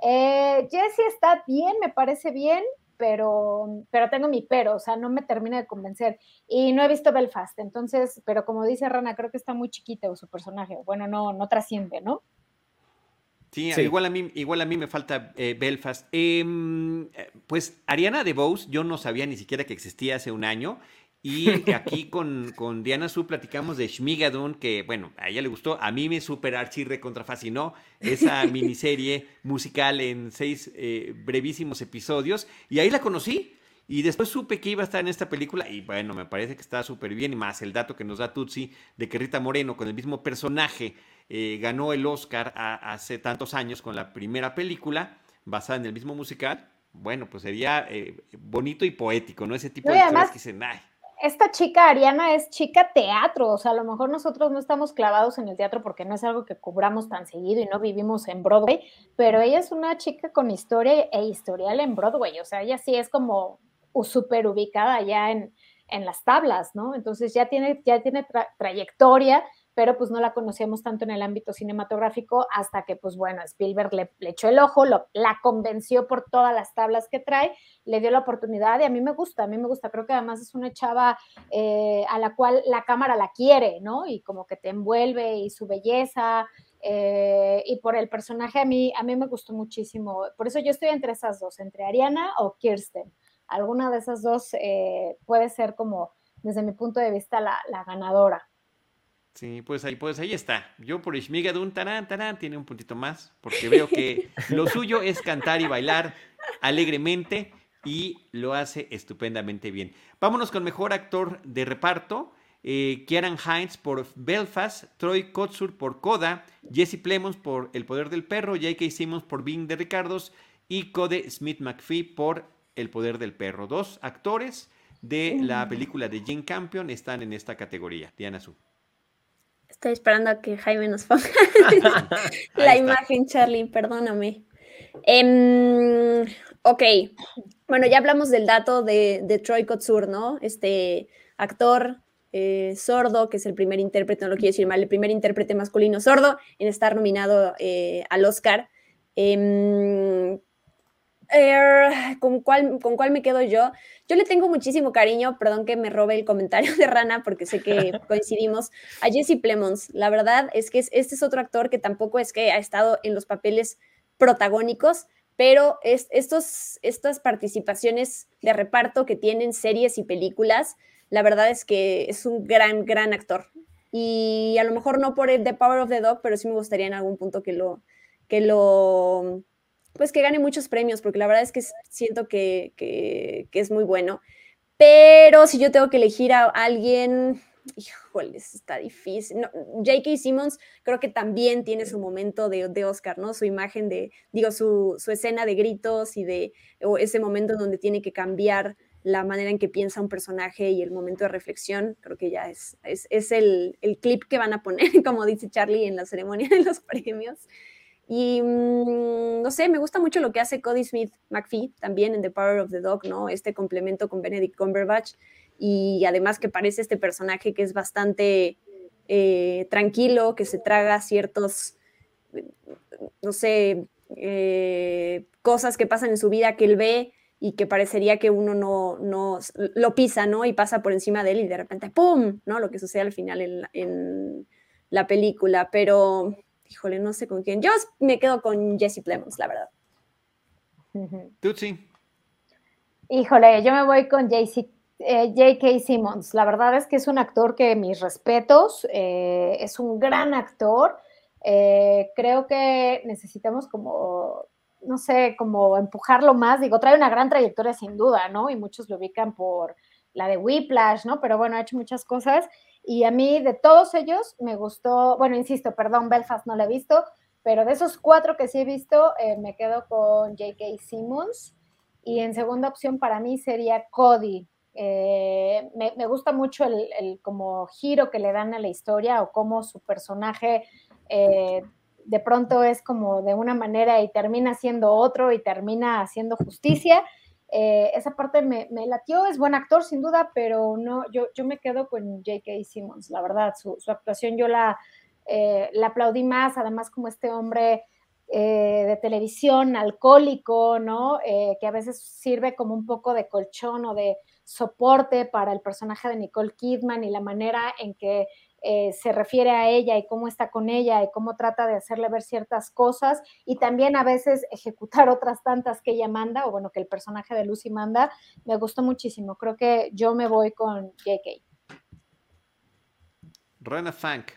Eh, Jessie está bien, me parece bien, pero, pero tengo mi pero, o sea, no me termina de convencer. Y no he visto Belfast, entonces, pero como dice Rana, creo que está muy chiquito su personaje. Bueno, no, no trasciende, ¿no? Sí, Igual, a mí, igual a mí me falta eh, Belfast. Em, pues Ariana DeBose, yo no sabía ni siquiera que existía hace un año. Y aquí con, con Diana Su platicamos de Shmigadun, que bueno, a ella le gustó, a mí me super archi recontra fascinó esa miniserie musical en seis eh, brevísimos episodios. Y ahí la conocí. Y después supe que iba a estar en esta película y bueno, me parece que está súper bien. Y más el dato que nos da Tutsi de que Rita Moreno con el mismo personaje eh, ganó el Oscar hace tantos años con la primera película basada en el mismo musical, bueno, pues sería eh, bonito y poético, ¿no? Ese tipo de cosas que dicen, ay. Esta chica Ariana es chica teatro, o sea, a lo mejor nosotros no estamos clavados en el teatro porque no es algo que cubramos tan seguido y no vivimos en Broadway, pero ella es una chica con historia e historial en Broadway, o sea, ella sí es como súper ubicada ya en, en, las tablas, ¿no? Entonces ya tiene, ya tiene trayectoria, pero pues no la conocíamos tanto en el ámbito cinematográfico hasta que pues bueno, Spielberg le, echó el ojo, lo, la convenció por todas las tablas que trae, le dio la oportunidad y a mí me gusta, a mí me gusta, creo que además es una chava eh, a la cual la cámara la quiere, ¿no? Y como que te envuelve y su belleza. Eh, y por el personaje a mí, a mí me gustó muchísimo. Por eso yo estoy entre esas dos, entre Ariana o Kirsten. Alguna de esas dos eh, puede ser como, desde mi punto de vista, la, la ganadora. Sí, pues ahí, pues ahí está. Yo por Ishmigadun, tarán, tarán, tiene un puntito más, porque veo que lo suyo es cantar y bailar alegremente y lo hace estupendamente bien. Vámonos con mejor actor de reparto. Eh, Kieran Hines por Belfast, Troy Kotsur por Coda, Jesse Plemons por El Poder del Perro, J.K. Simmons por Bing de Ricardos y Code Smith McPhee por El Poder del Perro. Dos actores de la película de Jane Campion están en esta categoría. Diana Su. Estoy esperando a que Jaime nos ponga la imagen, Charlie, perdóname. Em, ok, bueno, ya hablamos del dato de, Troy Kotsur, ¿no? Este actor eh, sordo, que es el primer intérprete, no lo quiero decir mal, el primer intérprete masculino sordo en estar nominado eh, al Oscar. Em, eh, ¿con, cuál, ¿Con cuál me quedo yo? Yo le tengo muchísimo cariño, perdón que me robe el comentario de Rana porque sé que coincidimos, a Jesse Plemons. La verdad es que este es otro actor que tampoco es que ha estado en los papeles protagónicos, pero es, estos, estas participaciones de reparto que tienen series y películas, la verdad es que es un gran, gran actor. Y a lo mejor no por el The Power of the Dog, pero sí me gustaría en algún punto que lo, que lo, pues que gane muchos premios, porque la verdad es que siento que, que, es muy bueno. Pero si yo tengo que elegir a alguien, híjoles, está difícil. J.K. Simmons creo que también tiene su momento de, de Oscar, ¿no? Su imagen de, digo, su, su, escena de gritos y de o ese momento donde tiene que cambiar la manera en que piensa un personaje y el momento de reflexión, creo que ya es, es, es el, el, clip que van a poner, como dice Charlie en la ceremonia de los premios. Y mm, no sé, me gusta mucho lo que hace Cody Smith McPhee también en The Power of the Dog, ¿no? Este complemento con Benedict Cumberbatch y además que parece este personaje que es bastante eh, tranquilo, que se traga ciertos, no sé, eh, cosas que pasan en su vida que él ve y que parecería que uno no, no lo pisa, ¿no? Y pasa por encima de él y de repente, ¡pum! ¿no? Lo que sucede al final en, en la película, pero, híjole, no sé con quién. Yo me quedo con Jesse Plemons, la verdad. Tutsi. Híjole, yo me voy con Jesse eh, J.K. Simmons, la verdad es que es un actor que mis respetos, eh, es un gran actor. Eh, creo que necesitamos como, no sé, como empujarlo más. Digo, trae una gran trayectoria sin duda, ¿no? Y muchos lo ubican por la de Whiplash, ¿no? Pero bueno, ha hecho muchas cosas. Y a mí, de todos ellos, me gustó, bueno, insisto, perdón, Belfast no la he visto, pero de esos cuatro que sí he visto, me quedo con J.K. Simmons. Y en segunda opción para mí sería Cody, eh, me, gusta mucho el, como giro que le dan a la historia o cómo su personaje eh, de pronto es como de una manera y termina siendo otro y termina haciendo justicia. Eh, esa parte me, latió, es buen actor sin duda, pero no, yo, yo me quedo con J.K. Simmons, la verdad, su, actuación yo la, la aplaudí más, además como este hombre de televisión alcohólico, ¿no? que a veces sirve como un poco de colchón o de, soporte para el personaje de Nicole Kidman y la manera en que eh, se refiere a ella y cómo está con ella y cómo trata de hacerle ver ciertas cosas y también a veces ejecutar otras tantas que ella manda o bueno, que el personaje de Lucy manda, me gustó muchísimo. Creo que yo me voy con JK. Rana Fank.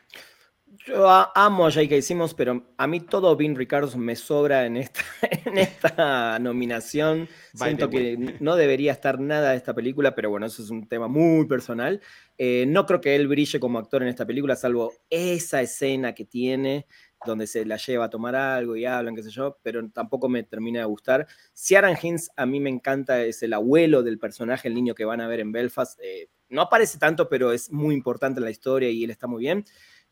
Yo amo a J.K. Simmons, pero a mí todo Vin Ricardo me sobra en esta, en esta nominación. Siento que no debería estar nada de esta película, pero bueno, eso es un tema muy personal. Eh, no creo que él brille como actor en esta película, salvo esa escena que tiene, donde se la lleva a tomar algo y hablan, qué sé yo, pero tampoco me termina de gustar. Ciaran Hinds a mí me encanta, es el abuelo del personaje, el niño que van a ver en Belfast. Eh, no aparece tanto, pero es muy importante en la historia y él está muy bien.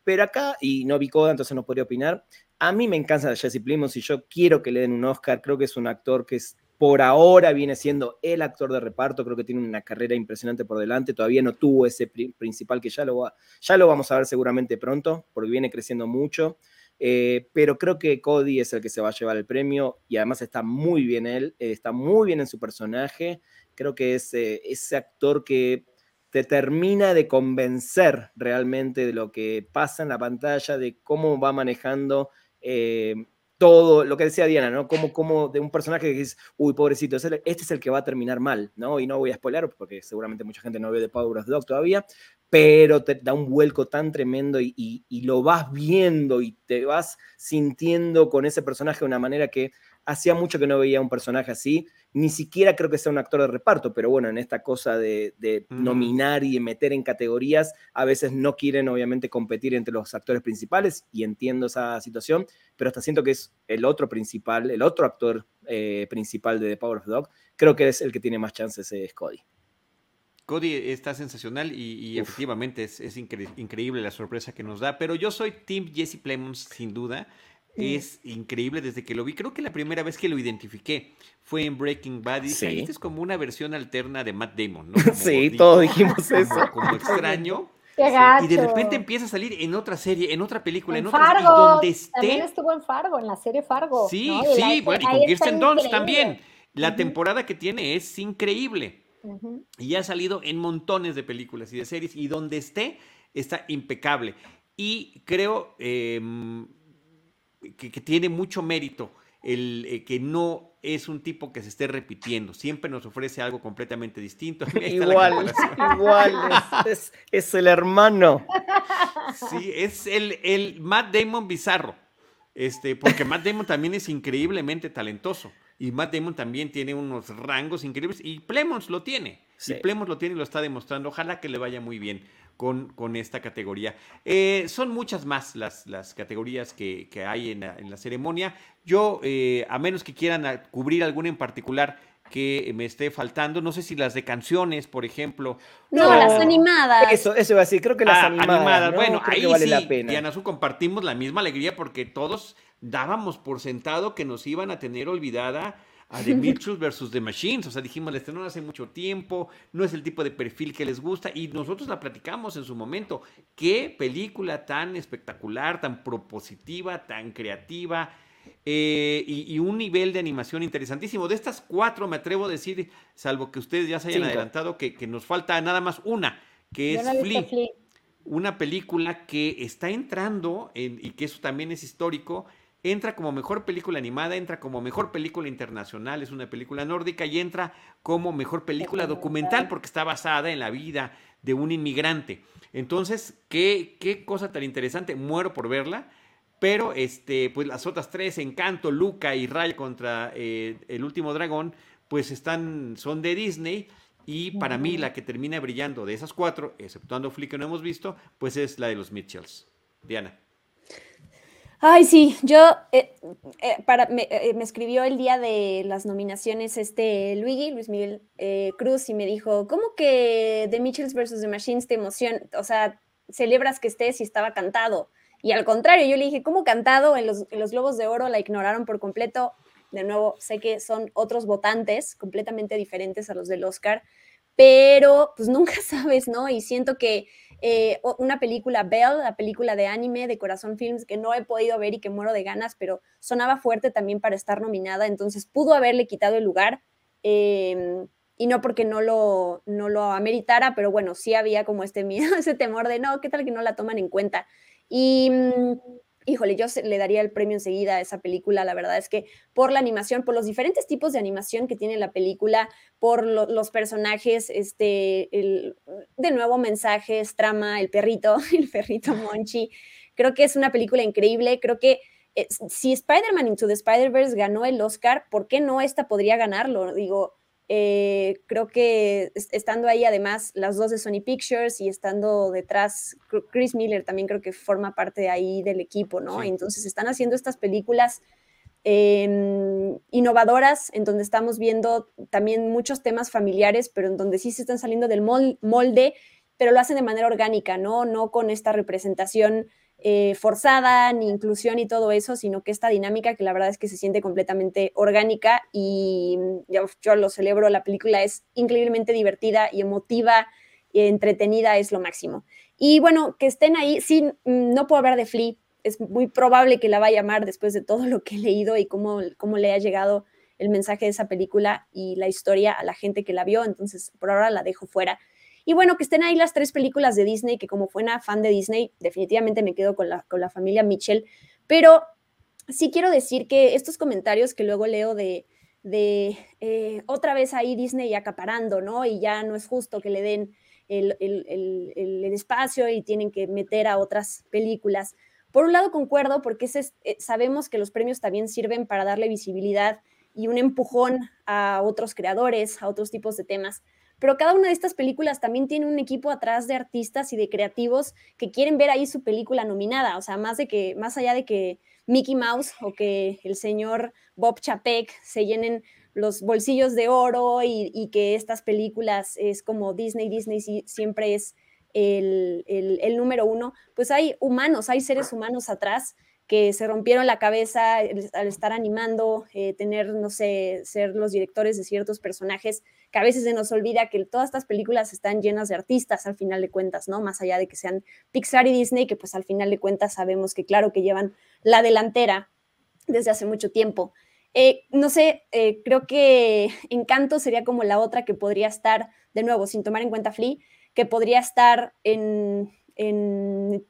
Pero acá, y no vi Coda, entonces no podría opinar, a mí me encanta Jesse Plimons y yo quiero que le den un Oscar. Creo que es un actor que es, por ahora viene siendo el actor de reparto. Creo que tiene una carrera impresionante por delante. Todavía no tuvo ese principal que ya lo, va, ya lo vamos a ver seguramente pronto, porque viene creciendo mucho. Eh, pero creo que Cody es el que se va a llevar el premio y además está muy bien él, eh, está muy bien en su personaje. Creo que es eh, ese actor que te termina de convencer realmente de lo que pasa en la pantalla, de cómo va manejando eh, todo, lo que decía Diana, ¿no? Como, como de un personaje que dice, uy, pobrecito, este es el que va a terminar mal, ¿no? Y no voy a spoiler, porque seguramente mucha gente no ve The Power of Dog todavía, pero te da un vuelco tan tremendo y, y, lo vas viendo y te vas sintiendo con ese personaje de una manera que hacía mucho que no veía un personaje así ni siquiera creo que sea un actor de reparto, pero bueno, en esta cosa de, nominar y meter en categorías, a veces no quieren obviamente competir entre los actores principales y entiendo esa situación, pero hasta siento que es el otro principal, el otro actor eh, principal de The Power of the Dog, creo que es el que tiene más chances, es Cody. Cody está sensacional y, efectivamente es, increíble la sorpresa que nos da, pero yo soy Team Jesse Plemons sin duda es increíble desde que lo vi. Creo que la primera vez que lo identifiqué fue en Breaking Bad. Y sí. es como una versión alterna de Matt Damon, ¿no? sí, todos dijimos eso. Como, extraño. Qué y de repente empieza a salir en otra serie, en otra película, en, otra Fargo, donde esté. También estuvo en Fargo, en la serie Fargo. Sí, sí, bueno, y con Kirsten Dunst también. La temporada que tiene es increíble. Y ha salido en montones de películas y de series, y donde esté, está impecable. Y creo, em, que, tiene mucho mérito el, eh, que no es un tipo que se esté repitiendo, siempre nos ofrece algo completamente distinto. igual, igual, es, es, el hermano. Sí, es el, el Matt Damon bizarro, este, porque Matt Damon también es increíblemente talentoso. Y Matt Damon también tiene unos rangos increíbles. Y Plemons lo tiene. Y Plemons lo tiene y lo está demostrando. Ojalá que le vaya muy bien con, con esta categoría. Eh, son muchas más las, las categorías que, hay en la, ceremonia. Yo, eh, a menos que quieran cubrir alguna en particular que me esté faltando, no sé si las de canciones, por ejemplo. No, las animadas. Eso, eso iba a decir, creo que las ah, animadas. Bueno, ahí vale sí, la pena. Diana Su, compartimos la misma alegría porque todos dábamos por sentado que nos iban a tener olvidada a The Mitchells versus The Machines. O sea, dijimos, la estrenó hace mucho tiempo, no es el tipo de perfil que les gusta y nosotros la platicamos en su momento. Qué película tan espectacular, tan propositiva, tan creativa. Eh, y, un nivel de animación interesantísimo. De estas cuatro, me atrevo a decir, salvo que ustedes ya se hayan adelantado, que, nos falta nada más una, que es Flea. Una película que está entrando, y que eso también es histórico, entra como mejor película animada, entra como mejor película internacional, es una película nórdica y entra como mejor película documental porque está basada en la vida de un inmigrante. Entonces, qué, qué cosa tan interesante, muero por verla. Pero este, pues las otras tres, Encanto, Luca y Ray contra eh, el último dragón, pues están, son de Disney. Y para mí la que termina brillando de esas cuatro, exceptuando Flick que no hemos visto, pues es la de los Mitchells. Diana. Ay, sí, yo, eh, eh, para, eh, me, escribió el día de las nominaciones este Luigi, Luis Miguel Cruz, y me dijo, ¿cómo que The Mitchells vs. The Machines te emociona? O sea, celebras que estés y estaba cantado. Y al contrario, yo le dije, ¿cómo cantado? En los, en los Globos de Oro la ignoraron por completo. De nuevo, sé que son otros votantes completamente diferentes a los del Oscar, pero pues nunca sabes, ¿no? Y siento que eh, una película Belle, la película de anime de Corazón Films, que no he podido ver y que muero de ganas, pero sonaba fuerte también para estar nominada, entonces pudo haberle quitado el lugar. Em, y no porque no lo, no lo ameritara, pero bueno, sí había como este miedo, ese temor de no, ¿qué tal que no la toman en cuenta? Y mm, híjole, yo le daría el premio enseguida a esa película. La verdad es que por la animación, por los diferentes tipos de animación que tiene la película, por los personajes, este, el, de nuevo mensajes, trama, el perrito, el perrito Monchi. Creo que es una película increíble. Creo que eh, si Spider-Man Into the Spider-Verse ganó el Oscar, ¿por qué no esta podría ganarlo? Digo, eh, creo que estando ahí además las dos de Sony Pictures y estando detrás Chris Miller también creo que forma parte de ahí del equipo, ¿no? Entonces están haciendo estas películas em, innovadoras en donde estamos viendo también muchos temas familiares, pero en donde sí se están saliendo del molde, pero lo hacen de manera orgánica, ¿no? No con esta representación eh, forzada, ni inclusión y todo eso, sino que esta dinámica que la verdad es que se siente completamente orgánica y mm, yo, lo celebro, la película es increíblemente divertida y emotiva, y entretenida, es lo máximo. Y bueno, que estén ahí, sí, mm, no puedo hablar de Flea, es muy probable que la vaya a llamar después de todo lo que he leído y cómo, cómo le ha llegado el mensaje de esa película y la historia a la gente que la vio, entonces por ahora la dejo fuera. Y bueno, que estén ahí las tres películas de Disney, que como una fan de Disney, definitivamente me quedo con la, con la familia Mitchell. Pero sí quiero decir que estos comentarios que luego leo de, de eh, otra vez ahí Disney acaparando, ¿no? Y ya no es justo que le den el, el, el, el espacio y tienen que meter a otras películas. Por un lado concuerdo porque eh, sabemos que los premios también sirven para darle visibilidad y un empujón a otros creadores, a otros tipos de temas pero cada una de estas películas también tiene un equipo atrás de artistas y de creativos que quieren ver ahí su película nominada, o sea, más de que, más allá de que Mickey Mouse o que el señor Bob Chapek se llenen los bolsillos de oro y, que estas películas es como Disney, Disney siempre es el, el número uno, pues hay humanos, hay seres humanos atrás que se rompieron la cabeza al estar animando, eh, tener, no sé, ser los directores de ciertos personajes, que a veces se nos olvida que todas estas películas están llenas de artistas al final de cuentas, ¿no? Más allá de que sean Pixar y Disney, que pues al final de cuentas sabemos que claro que llevan la delantera desde hace mucho tiempo. Eh, no sé, eh, creo que Encanto sería como la otra que podría estar, de nuevo, sin tomar en cuenta Flea, que podría estar en, en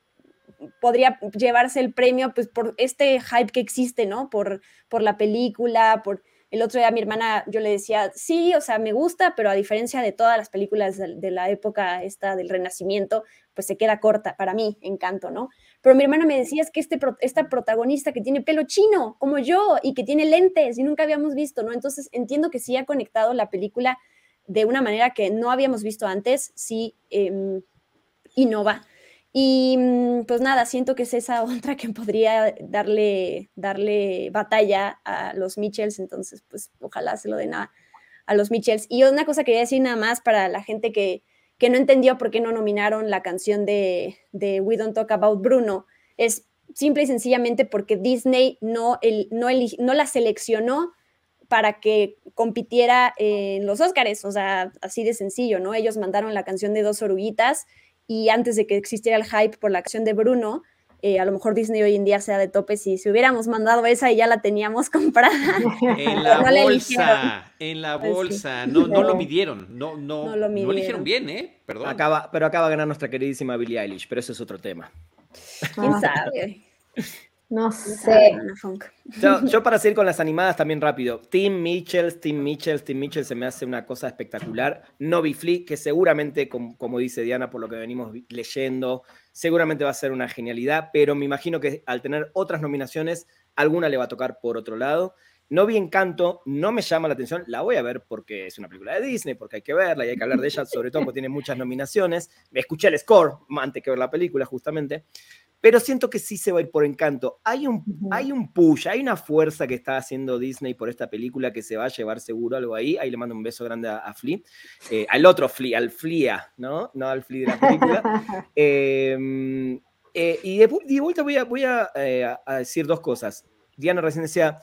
podría llevarse el premio pues por este hype que existe, ¿no? Por, por la película, por el otro día a mi hermana yo le decía, sí, o sea, me gusta, pero a diferencia de todas las películas de, la época esta del Renacimiento, pues se queda corta para mí, encanto, ¿no? Pero mi hermana me decía, es que este, esta protagonista que tiene pelo chino, como yo, y que tiene lentes y nunca habíamos visto, ¿no? Entonces entiendo que sí ha conectado la película de una manera que no habíamos visto antes, sí eh, innova. Y mm, pues nada, siento que es esa otra que podría darle, darle batalla a los Mitchells, entonces pues ojalá se lo den a, a los Mitchells. Y una cosa que quería decir nada más para la gente que, que no entendió por qué no nominaron la canción de, de We Don't Talk About Bruno, es simple y sencillamente porque Disney no, el, no, no la seleccionó para que compitiera en los Oscars, o sea, así de sencillo, ¿no? Ellos mandaron la canción de Dos Oruguitas y antes de que existiera el hype por la acción de Bruno, eh, a lo mejor Disney hoy en día sea de tope si, si hubiéramos mandado esa y ya la teníamos comprada. En la bolsa, en la pues bolsa, no, no lo midieron, no, no, no lo, midieron. eligieron bien, ¿eh? Perdón. Acaba, pero acaba de ganar nuestra queridísima Billie Eilish, pero eso es otro tema. ¿Quién sabe? No sé. Yo, para seguir con las animadas también rápido. Team Mitchell, Team Mitchell, Team Mitchell se me hace una cosa espectacular. Novi Flea, que seguramente, como, dice Diana, por lo que venimos leyendo, seguramente va a ser una genialidad, pero me imagino que al tener otras nominaciones, alguna le va a tocar por otro lado. No vi Encanto, no me llama la atención, la voy a ver porque es una película de Disney, porque hay que verla y hay que hablar de ella, sobre todo porque tiene muchas nominaciones. Me escuché el score antes que ver la película, justamente pero siento que sí se va a ir por encanto. Hay un, hay un push, hay una fuerza que está haciendo Disney por esta película que se va a llevar seguro algo ahí. Ahí le mando un beso grande a, Flea, eh, al otro Flea, al Flea, ¿no? No al Flea de la película. Em, eh, y, de, vuelta voy, a, voy eh, a, decir dos cosas. Diana recién decía,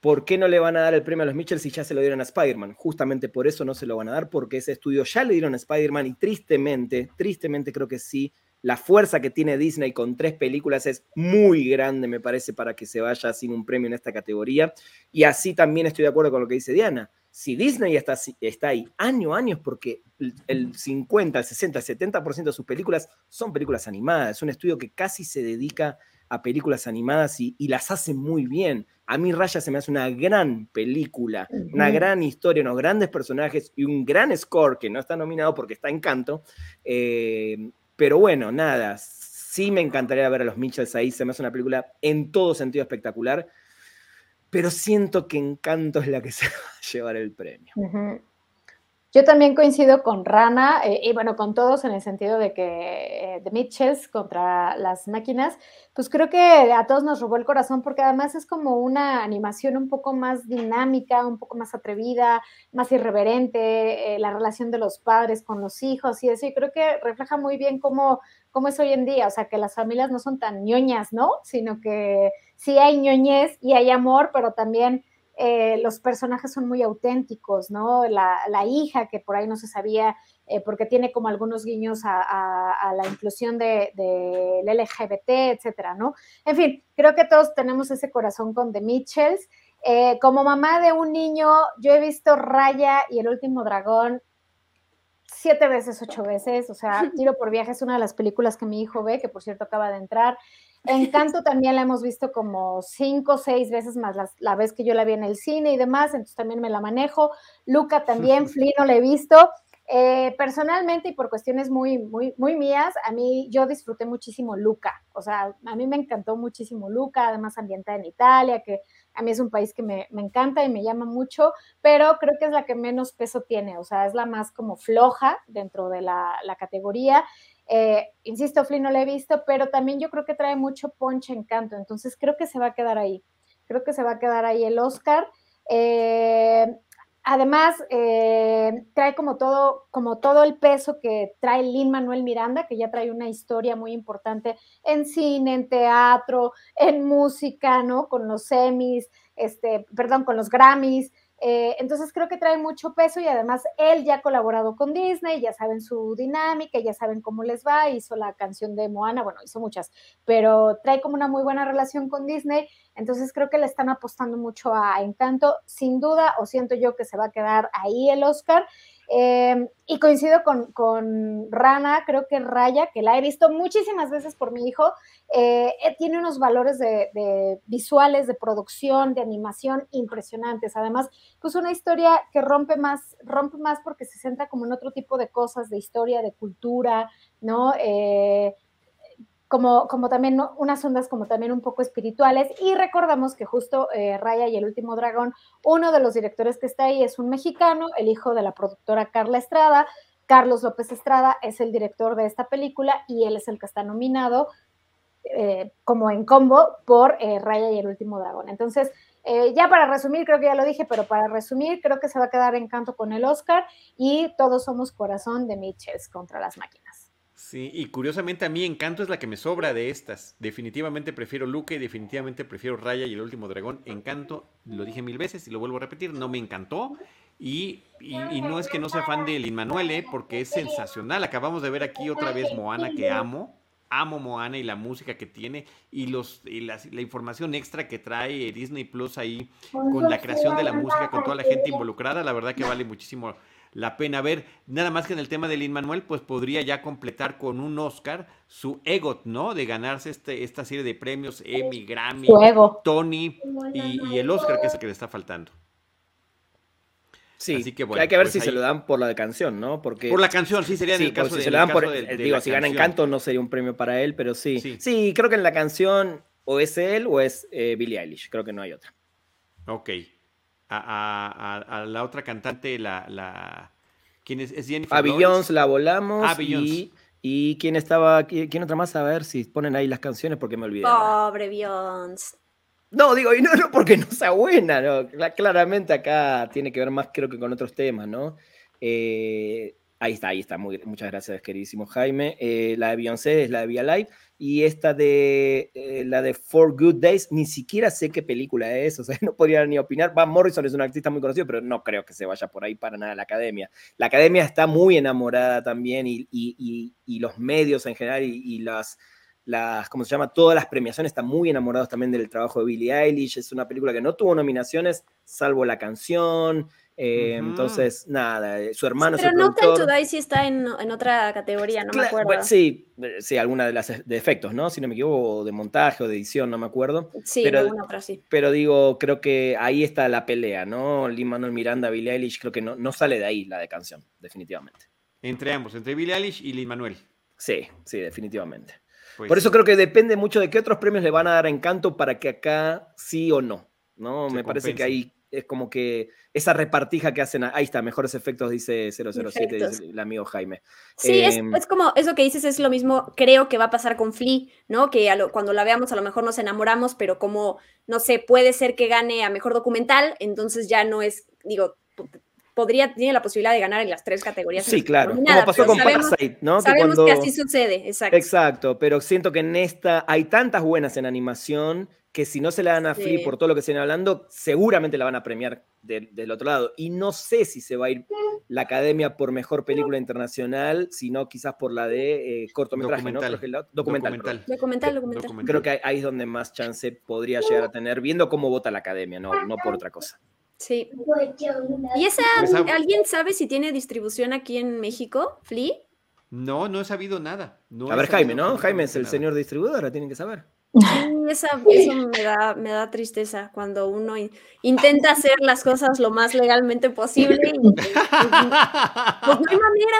¿por qué no le van a dar el premio a los Mitchell si ya se lo dieron a Spider-Man? Justamente por eso no se lo van a dar, porque ese estudio ya le dieron a Spider-Man y tristemente, tristemente creo que sí la fuerza que tiene Disney con tres películas es muy grande, me parece, para que se vaya sin un premio en esta categoría. Y así también estoy de acuerdo con lo que dice Diana. Si Disney está, está ahí año a año es porque el 50, el 60, el 70% de sus películas son películas animadas. Es un estudio que casi se dedica a películas animadas y, las hace muy bien. A mí Raya se me hace una gran película, una gran historia, unos grandes personajes y un gran score que no está nominado porque está en canto. Eh, pero bueno, nada, sí me encantaría ver a los Mitchells ahí, se me hace una película en todo sentido espectacular, pero siento que Encanto es la que se va a llevar el premio. Yo también coincido con Rana eh, y bueno, con todos en el sentido de que The eh, Mitchells contra las máquinas, pues creo que a todos nos robó el corazón porque además es como una animación un poco más dinámica, un poco más atrevida, más irreverente, eh, la relación de los padres con los hijos y eso, y creo que refleja muy bien cómo, cómo es hoy en día, o sea, que las familias no son tan ñoñas, ¿no? Sino que sí hay ñoñez y hay amor, pero también eh, los personajes son muy auténticos, ¿no? La, hija, que por ahí no se sabía, eh, porque tiene como algunos guiños a, la inclusión del de, LGBT, etcétera, ¿no? En fin, creo que todos tenemos ese corazón con The Mitchells. Eh, como mamá de un niño, yo he visto Raya y el último dragón siete veces, ocho veces, o sea, Tiro por viaje es una de las películas que mi hijo ve, que por cierto acaba de entrar. Encanto también la hemos visto como cinco o seis veces más la, vez que yo la vi en el cine y demás, entonces también me la manejo. Luca también, Flynn no la he visto. Eh, personalmente y por cuestiones muy, muy, muy mías, a mí yo disfruté muchísimo Luca, o sea, a mí me encantó muchísimo Luca, además ambientada en Italia, que a mí es un país que me, me, encanta y me llama mucho, pero creo que es la que menos peso tiene, o sea, es la más como floja dentro de la, la categoría. Eh, insisto, Flynn no la he visto, pero también yo creo que trae mucho ponche encanto, entonces creo que se va a quedar ahí. Creo que se va a quedar ahí el Oscar. Eh, además, eh, trae como todo, como todo el peso que trae Lin Manuel Miranda, que ya trae una historia muy importante en cine, en teatro, en música, ¿no? Con los semis, este, perdón, con los Grammys. Eh, entonces creo que trae mucho peso y además él ya ha colaborado con Disney, ya saben su dinámica, ya saben cómo les va, hizo la canción de Moana, bueno, hizo muchas, pero trae como una muy buena relación con Disney, entonces creo que le están apostando mucho a Encanto, sin duda, o siento yo que se va a quedar ahí el Oscar. Eh, y coincido con, Rana, creo que Raya, que la he visto muchísimas veces por mi hijo, eh, eh, tiene unos valores de, visuales, de producción, de animación impresionantes. Además, pues una historia que rompe más, rompe más porque se centra como en otro tipo de cosas, de historia, de cultura, ¿no? Eh, como, como también unas ondas como también un poco espirituales. Y recordamos que justo eh, Raya y el último dragón, uno de los directores que está ahí es un mexicano, el hijo de la productora Carla Estrada. Carlos López Estrada es el director de esta película y él es el que está nominado eh, como en combo por eh, Raya y el último dragón. Entonces, ya para resumir, creo que ya lo dije, pero para resumir, creo que se va a quedar en canto con el Oscar y todos somos corazón de Mitchells contra las máquinas. Sí, y curiosamente a mí Encanto es la que me sobra de estas. Definitivamente prefiero Luke y definitivamente prefiero Raya y el último dragón. Encanto, lo dije mil veces y lo vuelvo a repetir, no me encantó. Y, y, no es que no sea fan de Lin Manuel, ¿eh? porque es sensacional. Acabamos de ver aquí otra vez Moana que amo. Amo Moana y la música que tiene y, los, y la, la información extra que trae Disney Plus ahí con la creación de la música, con toda la gente involucrada. La verdad que vale muchísimo la pena ver. Nada más que en el tema de Lin Manuel, pues podría ya completar con un Oscar su EGOT, ¿no? De ganarse este, esta serie de premios Emmy, Grammy, Tony y, el Oscar, que es el que le está faltando. Sí, Así que bueno, hay que ver pues si se lo dan por la de canción, ¿no? Porque por la canción, sí sería en el caso si se lo dan por, digo, si gana Encanto no sería un premio para él, pero sí. Sí, creo que en la canción o es él o es eh, Billie Eilish, creo que no hay otra. Ok a, la otra cantante, la, la ¿quién es? ¿Es Jennifer? A Beyoncé la volamos. Ah, y, y quién estaba, quién otra más, a ver si ponen ahí las canciones porque me olvidé. Pobre Beyoncé. No, digo, y no, no porque no sea buena, no. Claramente acá tiene que ver más, creo que con otros temas, ¿no? Eh, ahí está, ahí está. muchas gracias, queridísimo Jaime. Eh, la de Beyoncé es la de Via Live y esta de eh, la de Four Good Days, ni siquiera sé qué película es, o sea, no podría ni opinar. Van Morrison es un artista muy conocido, pero no creo que se vaya por ahí para nada la academia. La academia está muy enamorada también y, y, y, los medios en general y, las, las, ¿cómo se llama? Todas las premiaciones están muy enamorados también del trabajo de Billie Eilish. Es una película que no tuvo nominaciones, salvo la canción. Eh, entonces, nada, eh, su hermano Pero No Time to Die sí está en, otra categoría, no me acuerdo. sí, eh, sí, alguna de las de efectos, ¿no? Si no me equivoco, de montaje o de edición, no me acuerdo. Sí, pero, alguna otra sí. Pero digo, creo que ahí está la pelea, ¿no? Lin Manuel Miranda, Billie Eilish, creo que no, no sale de ahí la de canción, definitivamente. Entre ambos, entre Billie Eilish y Lin Manuel. Sí, sí, definitivamente. Pues Por eso creo que depende mucho de qué otros premios le van a dar a Encanto para que acá sí o no. ¿no? Me parece que ahí es como que esa repartija que hacen, ahí está, mejores efectos, dice 007, dice el amigo Jaime. Sí, em, es, como eso que dices, es lo mismo, creo que va a pasar con Flea, ¿no? Que cuando la veamos a lo mejor nos enamoramos, pero como, no sé, puede ser que gane a mejor documental, entonces ya no es, digo, podría, tiene la posibilidad de ganar en las tres categorías. Sí, claro, como pasó con Parasite, ¿no? Sabemos que, así sucede, exacto. Exacto, pero siento que en esta hay tantas buenas en animación que si no se la dan a Flea por todo lo que se viene hablando, seguramente la van a premiar del otro lado. Y no sé si se va a ir la academia por mejor película internacional, sino quizás por la de eh, cortometraje, documental. ¿no? documental. Documental. Documental, Creo que ahí es donde más chance podría llegar a tener, viendo cómo vota la academia, no, no por otra cosa. Sí. ¿Y esa, pues, alguien sabe si tiene distribución aquí en México, Flea? No, no he sabido nada. a ver, Jaime, ¿no? Jaime es el señor distribuidor, tienen que saber. Sí, esa, eso me da, me da tristeza cuando uno intenta hacer las cosas lo más legalmente posible y, pues, pues no hay manera.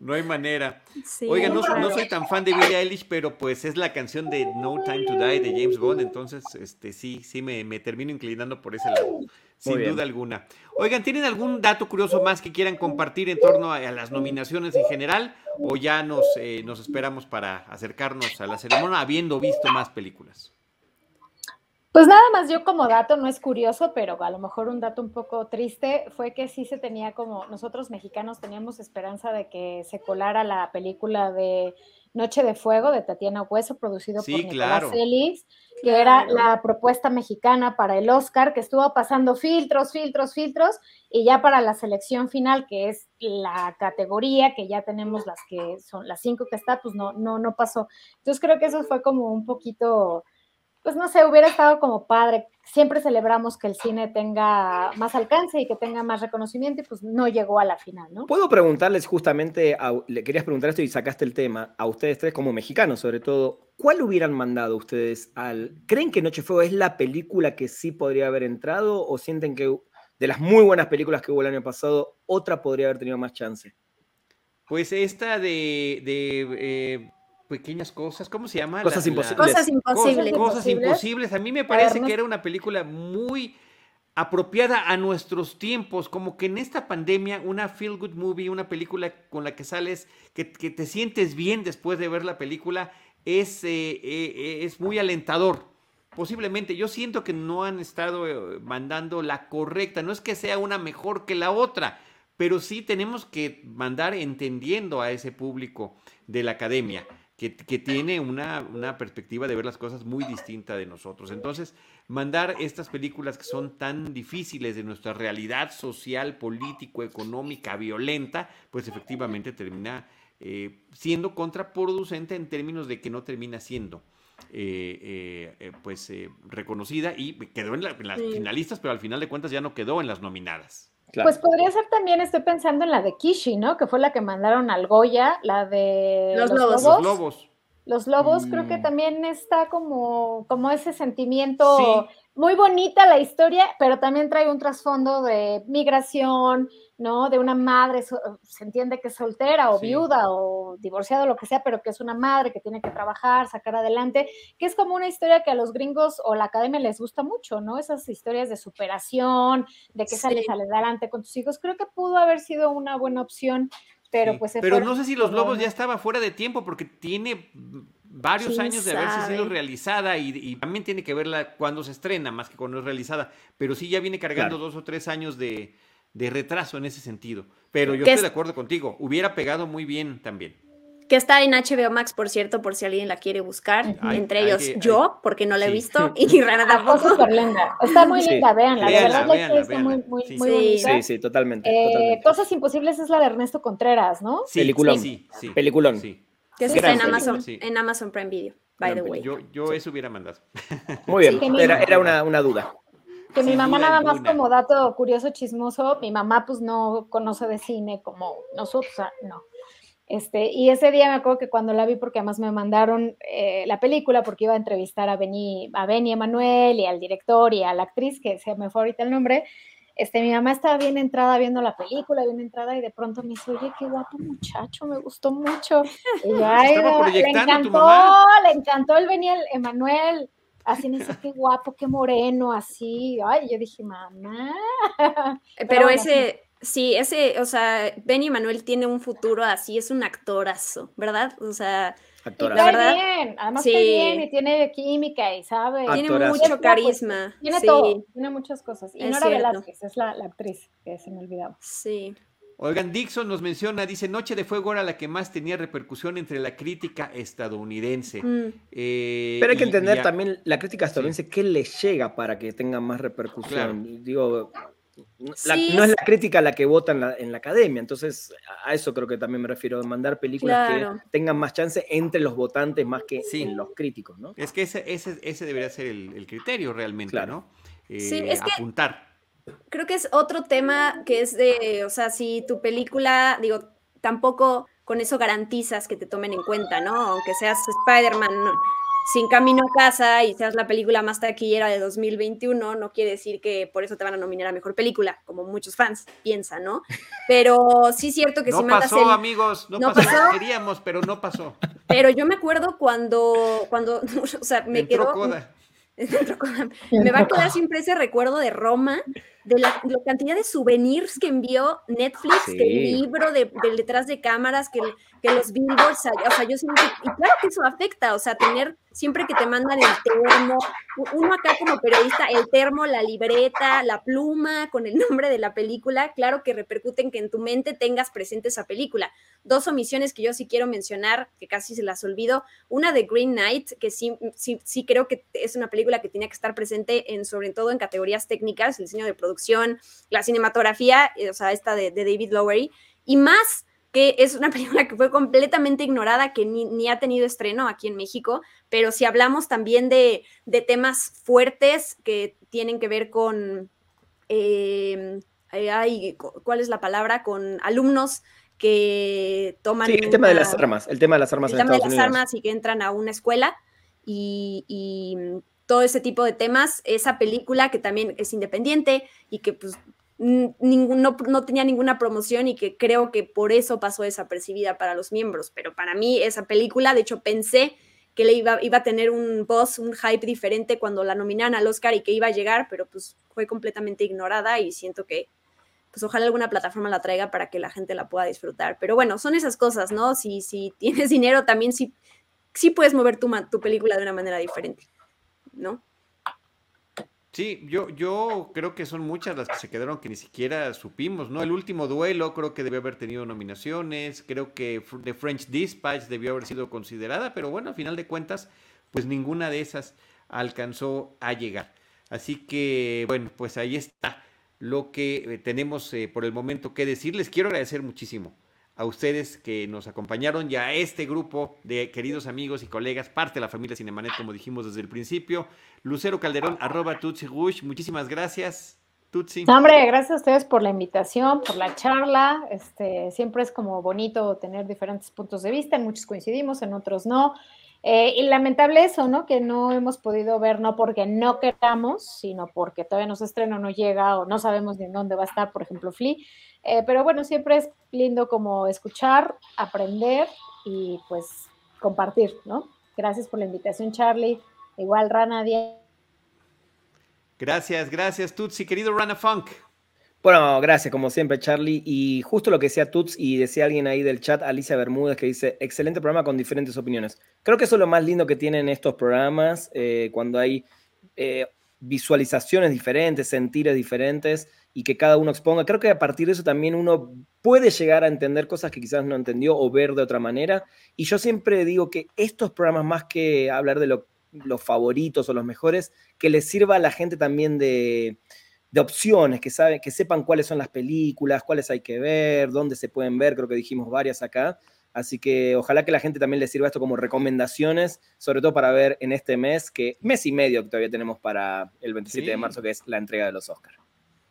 No hay manera. Oiga, no, no, soy tan fan de Billie Eilish, pero pues es la canción de No Time to Die de James Bond, entonces este sí, sí me, me termino inclinando por ese lado sin duda alguna. Oigan, ¿tienen algún dato curioso más que quieran compartir en torno a, las nominaciones en general? ¿O ya nos, eh, nos esperamos para acercarnos a la ceremonia habiendo visto más películas? Pues nada más yo como dato, no es curioso, pero a lo mejor un dato un poco triste fue que sí se tenía como, nosotros mexicanos teníamos esperanza de que se colara la película de Noche de Fuego de Tatiana Hueso, producido por Nicolás Félix, que era la propuesta mexicana para el Oscar, que estuvo pasando filtros, filtros, filtros, y ya para la selección final, que es la categoría, que ya tenemos las que son las cinco que está, pues no, no, no pasó. Entonces creo que eso fue como un poquito pues no sé, hubiera estado como padre. Siempre celebramos que el cine tenga más alcance y que tenga más reconocimiento y pues no llegó a la final, ¿no? Puedo preguntarles justamente, le querías preguntar esto y sacaste el tema, a ustedes tres como mexicanos sobre todo, ¿cuál hubieran mandado ustedes al... ¿Creen que Noche Fuego es la película que sí podría haber entrado o sienten que de las muy buenas películas que hubo el año pasado, otra podría haber tenido más chance? Pues esta de, eh, pequeñas cosas, ¿cómo se llama? Cosas imposibles. Cosas imposibles. Cosas, imposibles. A mí me parece que era una película muy apropiada a nuestros tiempos, como que en esta pandemia una feel good movie, una película con la que sales, que, te sientes bien después de ver la película, es, eh, eh, es muy alentador. Posiblemente, yo siento que no han estado eh, mandando la correcta, no es que sea una mejor que la otra, pero sí tenemos que mandar entendiendo a ese público de la academia que, tiene una, una, perspectiva de ver las cosas muy distinta de nosotros. Entonces, mandar estas películas que son tan difíciles de nuestra realidad social, político, económica, violenta, pues efectivamente termina eh, siendo contraproducente en términos de que no termina siendo. Eh, eh, pues reconocida y quedó en, las finalistas, pero al final de cuentas ya no quedó en las nominadas. Pues podría ser también, estoy pensando en la de Kishi, ¿no? Que fue la que mandaron al Goya, la de los, lobos. Los lobos. Los lobos creo que mm. también está como, como ese sentimiento, muy bonita la historia, pero también trae un trasfondo de migración, ¿no? De una madre, se entiende que es soltera o viuda o divorciada o lo que sea, pero que es una madre que tiene que trabajar, sacar adelante, que es como una historia que a los gringos o la academia les gusta mucho, ¿no? Esas historias de superación, de que sales adelante con tus hijos. Creo que pudo haber sido una buena opción pero pues Pero no sé si Los Lobos ya estaba fuera de tiempo porque tiene varios años de haberse sido realizada y, también tiene que verla cuando se estrena más que cuando es realizada, pero sí ya viene cargando dos o tres años de, retraso en ese sentido. Pero yo estoy de acuerdo contigo, hubiera pegado muy bien también que está en HBO Max, por cierto, por si alguien la quiere buscar. entre ellos yo, porque no la he visto, y Rana ah, tampoco. Está linda. Está muy linda, vean, la verdad la está muy, muy, sí. muy bonita. Sí, sí, totalmente, eh, Cosas Imposibles es la de Ernesto Contreras, ¿no? Sí, Peliculón. Sí, sí. Peliculón. Sí. Que está en Amazon, en Amazon Prime Video, by the way. Yo, yo eso hubiera mandado. Muy bien, era, era una, una duda. Que mi mamá nada más como dato curioso, chismoso, mi mamá pues no conoce de cine como nosotros, no. Este, y ese día me acuerdo que cuando la vi, porque además me mandaron eh, la película, porque iba a entrevistar a Benny, a Benny Emanuel y al director y a la actriz, que se me fue ahorita el nombre, este, mi mamá estaba bien entrada viendo la película, bien entrada, y de pronto me dice, oye, qué guapo muchacho, me gustó mucho. Y yo, Ay, le encantó, le encantó el Benny Emanuel. Así me dice, qué guapo, qué moreno, así. Ay, yo dije, mamá. Pero, ese, Sí, ese, o sea, Benny Manuel tiene un futuro así, es un actorazo, ¿verdad? O sea, Actorazo. verdad. bien, además sí. bien y tiene química y sabe. Tiene mucho carisma. Tiene todo, tiene muchas cosas. Y Nora Velázquez es la, la, actriz que se me olvidaba. Sí. Oigan, Dixon nos menciona, dice, Noche de Fuego era la que más tenía repercusión entre la crítica estadounidense. Mm. Eh, Pero hay que entender también la crítica estadounidense, qué le llega para que tenga más repercusión. Digo, no es la crítica la que vota en la, academia, entonces a eso creo que también me refiero, mandar películas que tengan más chance entre los votantes más que en los críticos, ¿no? Es que ese, ese, ese debería ser el, criterio realmente, ¿no? sí, eh, es apuntar. creo que es otro tema que es de, o sea, si tu película, digo, tampoco con eso garantizas que te tomen en cuenta, ¿no? Aunque seas Spider-Man, sin camino a casa y seas la película más taquillera de 2021, no quiere decir que por eso te van a nominar a mejor película, como muchos fans piensan, ¿no? Pero sí es cierto que no si mandas pasó, amigos, no, pasó, queríamos, pero no pasó. Pero yo me acuerdo cuando, cuando, o sea, me quedó... me va a quedar siempre ese recuerdo de Roma, de la, cantidad de souvenirs que envió Netflix, que el libro de, detrás de cámaras, que, que los billboards, o sea, yo siempre, y claro que eso afecta, o sea, tener siempre que te mandan el termo, uno acá como periodista, el termo, la libreta, la pluma con el nombre de la película, claro que repercuten que en tu mente tengas presente esa película. Dos omisiones que yo sí quiero mencionar, que casi se las olvido, una de Green Knight, que sí, sí, sí creo que es una película que tenía que estar presente en, sobre todo en categorías técnicas, el diseño de producción, la cinematografía, eh, o sea, esta de, David Lowery, y más que es una película que fue completamente ignorada, que ni, ha tenido estreno aquí en México, pero si hablamos también de, temas fuertes que tienen que ver con, eh, ¿cuál es la palabra? Con alumnos que toman... Sí, el tema de las armas, el tema de las armas. El tema de las armas y que entran a una escuela y, todo ese tipo de temas. Esa película que también es independiente y que pues no, no, tenía ninguna promoción y que creo que por eso pasó desapercibida para los miembros. Pero para mí esa película, de hecho pensé que le iba, iba a tener un buzz, un hype diferente cuando la nominaron al Oscar y que iba a llegar, pero pues fue completamente ignorada y siento que pues ojalá alguna plataforma la traiga para que la gente la pueda disfrutar. Pero bueno, son esas cosas, ¿no? Si, si tienes dinero, también sí, sí puedes mover tu, tu película de una manera diferente, ¿no? Sí, yo, yo creo que son muchas las que se quedaron que ni siquiera supimos, ¿no? El último duelo creo que debió haber tenido nominaciones, creo que The French Dispatch debió haber sido considerada, pero bueno, a final de cuentas, pues ninguna de esas alcanzó a llegar. Así que, bueno, pues ahí está lo que eh, tenemos eh, por el momento que decirles. Quiero agradecer muchísimo a ustedes que nos acompañaron y a este grupo de queridos amigos y colegas, parte de la familia Cinemanet, como dijimos desde el principio. Lucero Calderón, arroba Tutsi Rush, muchísimas gracias. Tutsi. hombre, gracias a ustedes por la invitación, por la charla. Este, siempre es como bonito tener diferentes puntos de vista, en muchos coincidimos, en otros no. Eh, y lamentable eso, ¿no? Que no hemos podido ver, no porque no queramos, sino porque todavía no se estrena, no llega o no sabemos ni en dónde va a estar, por ejemplo, Flea. Eh, pero bueno, siempre es lindo como escuchar, aprender y pues compartir, ¿no? Gracias por la invitación, Charlie. Igual, Rana, Gracias, gracias, Tutsi, querido Rana Funk. Bueno, gracias, como siempre, Charlie. Y justo lo que decía Tuts y decía alguien ahí del chat, Alicia Bermúdez, que dice, excelente programa con diferentes opiniones. Creo que eso es lo más lindo que tienen estos programas, eh, cuando hay eh, visualizaciones diferentes, sentires diferentes y que cada uno exponga. Creo que a partir de eso también uno puede llegar a entender cosas que quizás no entendió o ver de otra manera. Y yo siempre digo que estos programas, más que hablar de los favoritos o los mejores, que les sirva a la gente también de de opciones, que, saben, que sepan cuáles son las películas, cuáles hay que ver, dónde se pueden ver, creo que dijimos varias acá. Así que ojalá que la gente también le sirva esto como recomendaciones, sobre todo para ver en este mes, que mes y medio que todavía tenemos para el 27 de marzo, que es la entrega de los Oscars.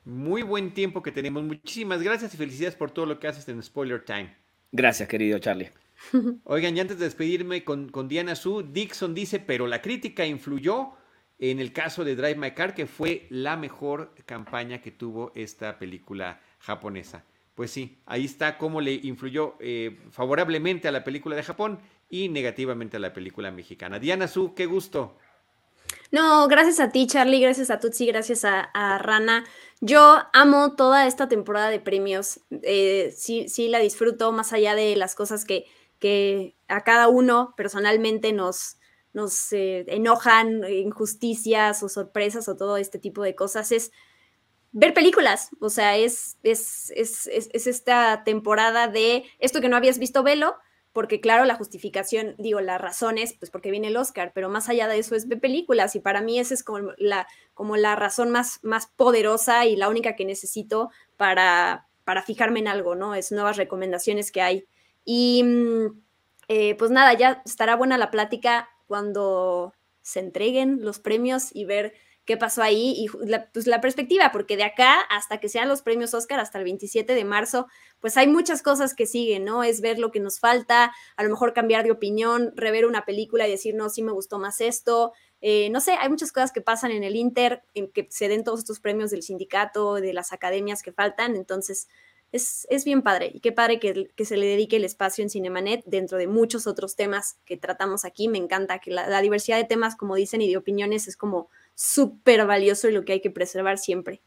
Muy buen tiempo que tenemos. Muchísimas gracias y felicidades por todo lo que haces en Spoiler Time. Gracias, querido Charlie. Oigan, y antes de despedirme con, con Diana Su, Dixon dice, pero la crítica influyó en el caso de Drive My Car, que fue la mejor campaña que tuvo esta película japonesa. Pues sí, ahí está cómo le influyó eh, favorablemente a la película de Japón y negativamente a la película mexicana. Diana Su, qué gusto. No, gracias a ti, Charlie, gracias a Tutsi, gracias a, Rana. Yo amo toda esta temporada de premios. Eh, sí, sí la disfruto, más allá de las cosas que, que a cada uno personalmente nos, nos eh, enojan, injusticias o sorpresas o todo este tipo de cosas, es ver películas. O sea, es, es, esta temporada de esto que no habías visto, velo, porque claro, la justificación, digo, la razón es pues porque viene el Oscar, pero más allá de eso es ver películas y para mí esa es como la, como la razón más, más poderosa y la única que necesito para, para fijarme en algo, ¿no? Es nuevas recomendaciones que hay. Y mm, eh, pues nada, ya estará buena la plática cuando se entreguen los premios y ver qué pasó ahí y la, pues la perspectiva, porque de acá hasta que sean los premios Oscar, hasta el 27 de marzo, pues hay muchas cosas que siguen, ¿no? Es ver lo que nos falta, a lo mejor cambiar de opinión, rever una película y decir, no, sí me gustó más esto. Eh, no sé, hay muchas cosas que pasan en el Inter, en que se den todos estos premios del sindicato, de las academias que faltan, entonces es, bien padre y qué padre que, se le dedique el espacio en Cinemanet dentro de muchos otros temas que tratamos aquí. Me encanta que la, diversidad de temas, como dicen, y de opiniones es como súper valioso y lo que hay que preservar siempre.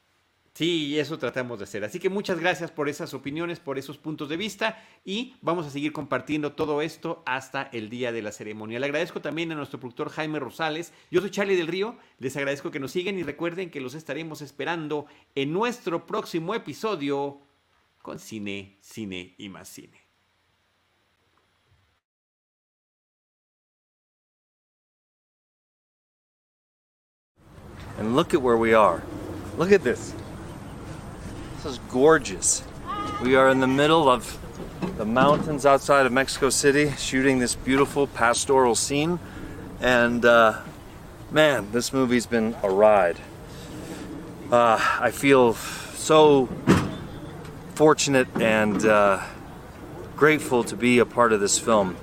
Sí, eso tratamos de hacer. Así que muchas gracias por esas opiniones, por esos puntos de vista y vamos a seguir compartiendo todo esto hasta el día de la ceremonia. Le agradezco también a nuestro productor Jaime Rosales. Yo soy Charlie del Río. Les agradezco que nos siguen y recuerden que los estaremos esperando en nuestro próximo episodio con cine, cine y más cine. And look at where we are. Look at this. This is gorgeous. We are in the middle of the mountains outside of Mexico City, shooting this beautiful pastoral scene. And uh, man, this movie's been a ride. Uh, I feel so fortunate and uh, grateful to be a part of this film.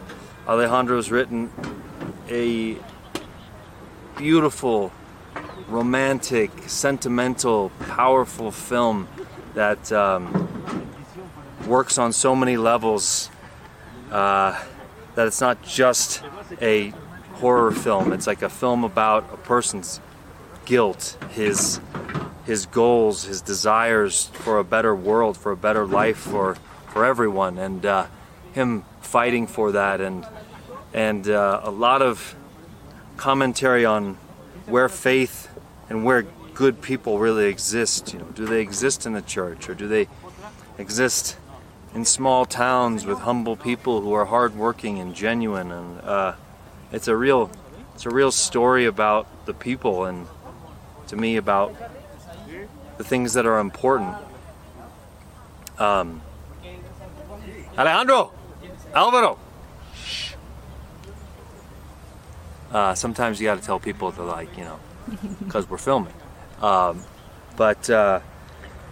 Alejandro's written a beautiful, romantic, sentimental, powerful film that um, works on so many levels uh, that it's not just a horror film. It's like a film about a person's guilt, his his goals, his desires for a better world, for a better life for for everyone, and uh, him fighting for that, and and uh, a lot of commentary on where faith and where good people really exist. You know, do they exist in the church, or do they exist in small towns with humble people who are hardworking and genuine? And uh, it's a real, it's a real story about the people, and to me about the things that are important. Um, Alejandro, Alvaro. Uh, sometimes you got to tell people to like, you know, because we're filming. Um, but uh,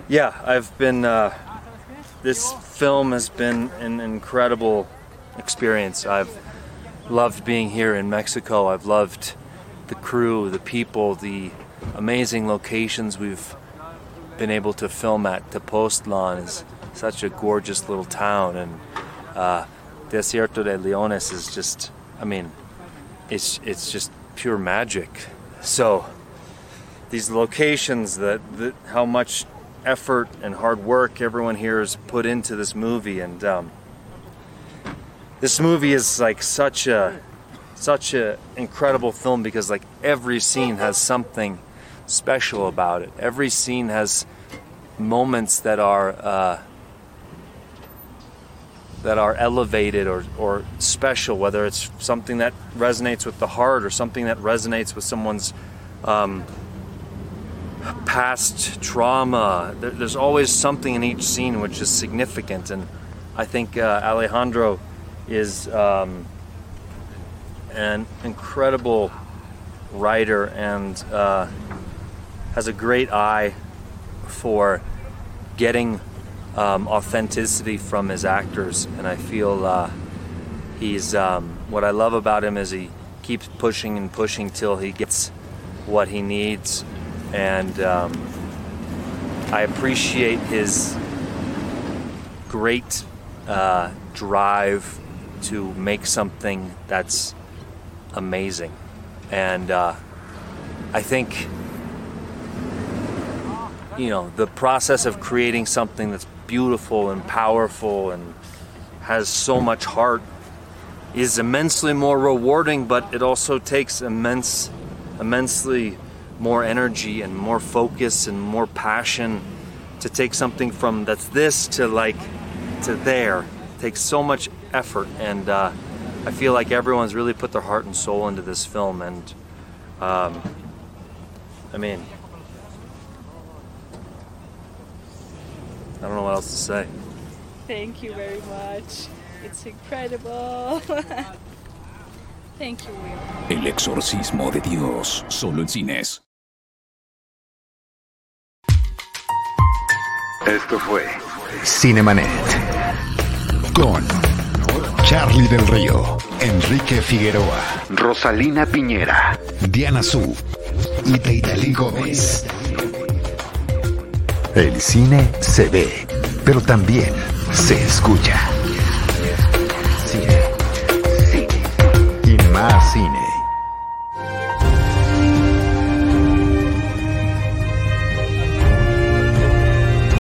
yeah, I've been. Uh, this film has been an incredible experience. I've loved being here in Mexico. I've loved the crew, the people, the amazing locations we've been able to film at. Tepoztlan is such a gorgeous little town, and uh, Desierto de Leones is just, I mean, it's it's just pure magic. So these locations, that, that how much effort and hard work everyone here has put into this movie, and um, this movie is like such a such a incredible film because like every scene has something special about it. Every scene has moments that are uh, that are elevated or, or special, whether it's something that resonates with the heart or something that resonates with someone's um, past trauma. There, there's always something in each scene which is significant, and I think uh, Alejandro is um, an incredible writer and uh, has a great eye for getting um, authenticity from his actors, and I feel uh, he's. Um, what I love about him is he keeps pushing and pushing till he gets what he needs, and um, I appreciate his great uh, drive to make something that's amazing, and uh, I think you know, the process of creating something that's beautiful and powerful and has so much heart is immensely more rewarding, but it also takes immense, immensely more energy and more focus and more passion to take something from that's this to like to there. It takes so much effort, and uh, I feel like everyone's really put their heart and soul into this film. And um, I mean, I don't know what else to say. Thank you very much. It's incredible. Thank you, Will. El exorcismo de Dios, solo en cines. Esto fue Cinemanet con Charlie del Río, Enrique Figueroa, Rosalina Piñera, Diana Su y Teitali Gómez. El cine se ve, pero también se escucha. Cine, cine y más cine.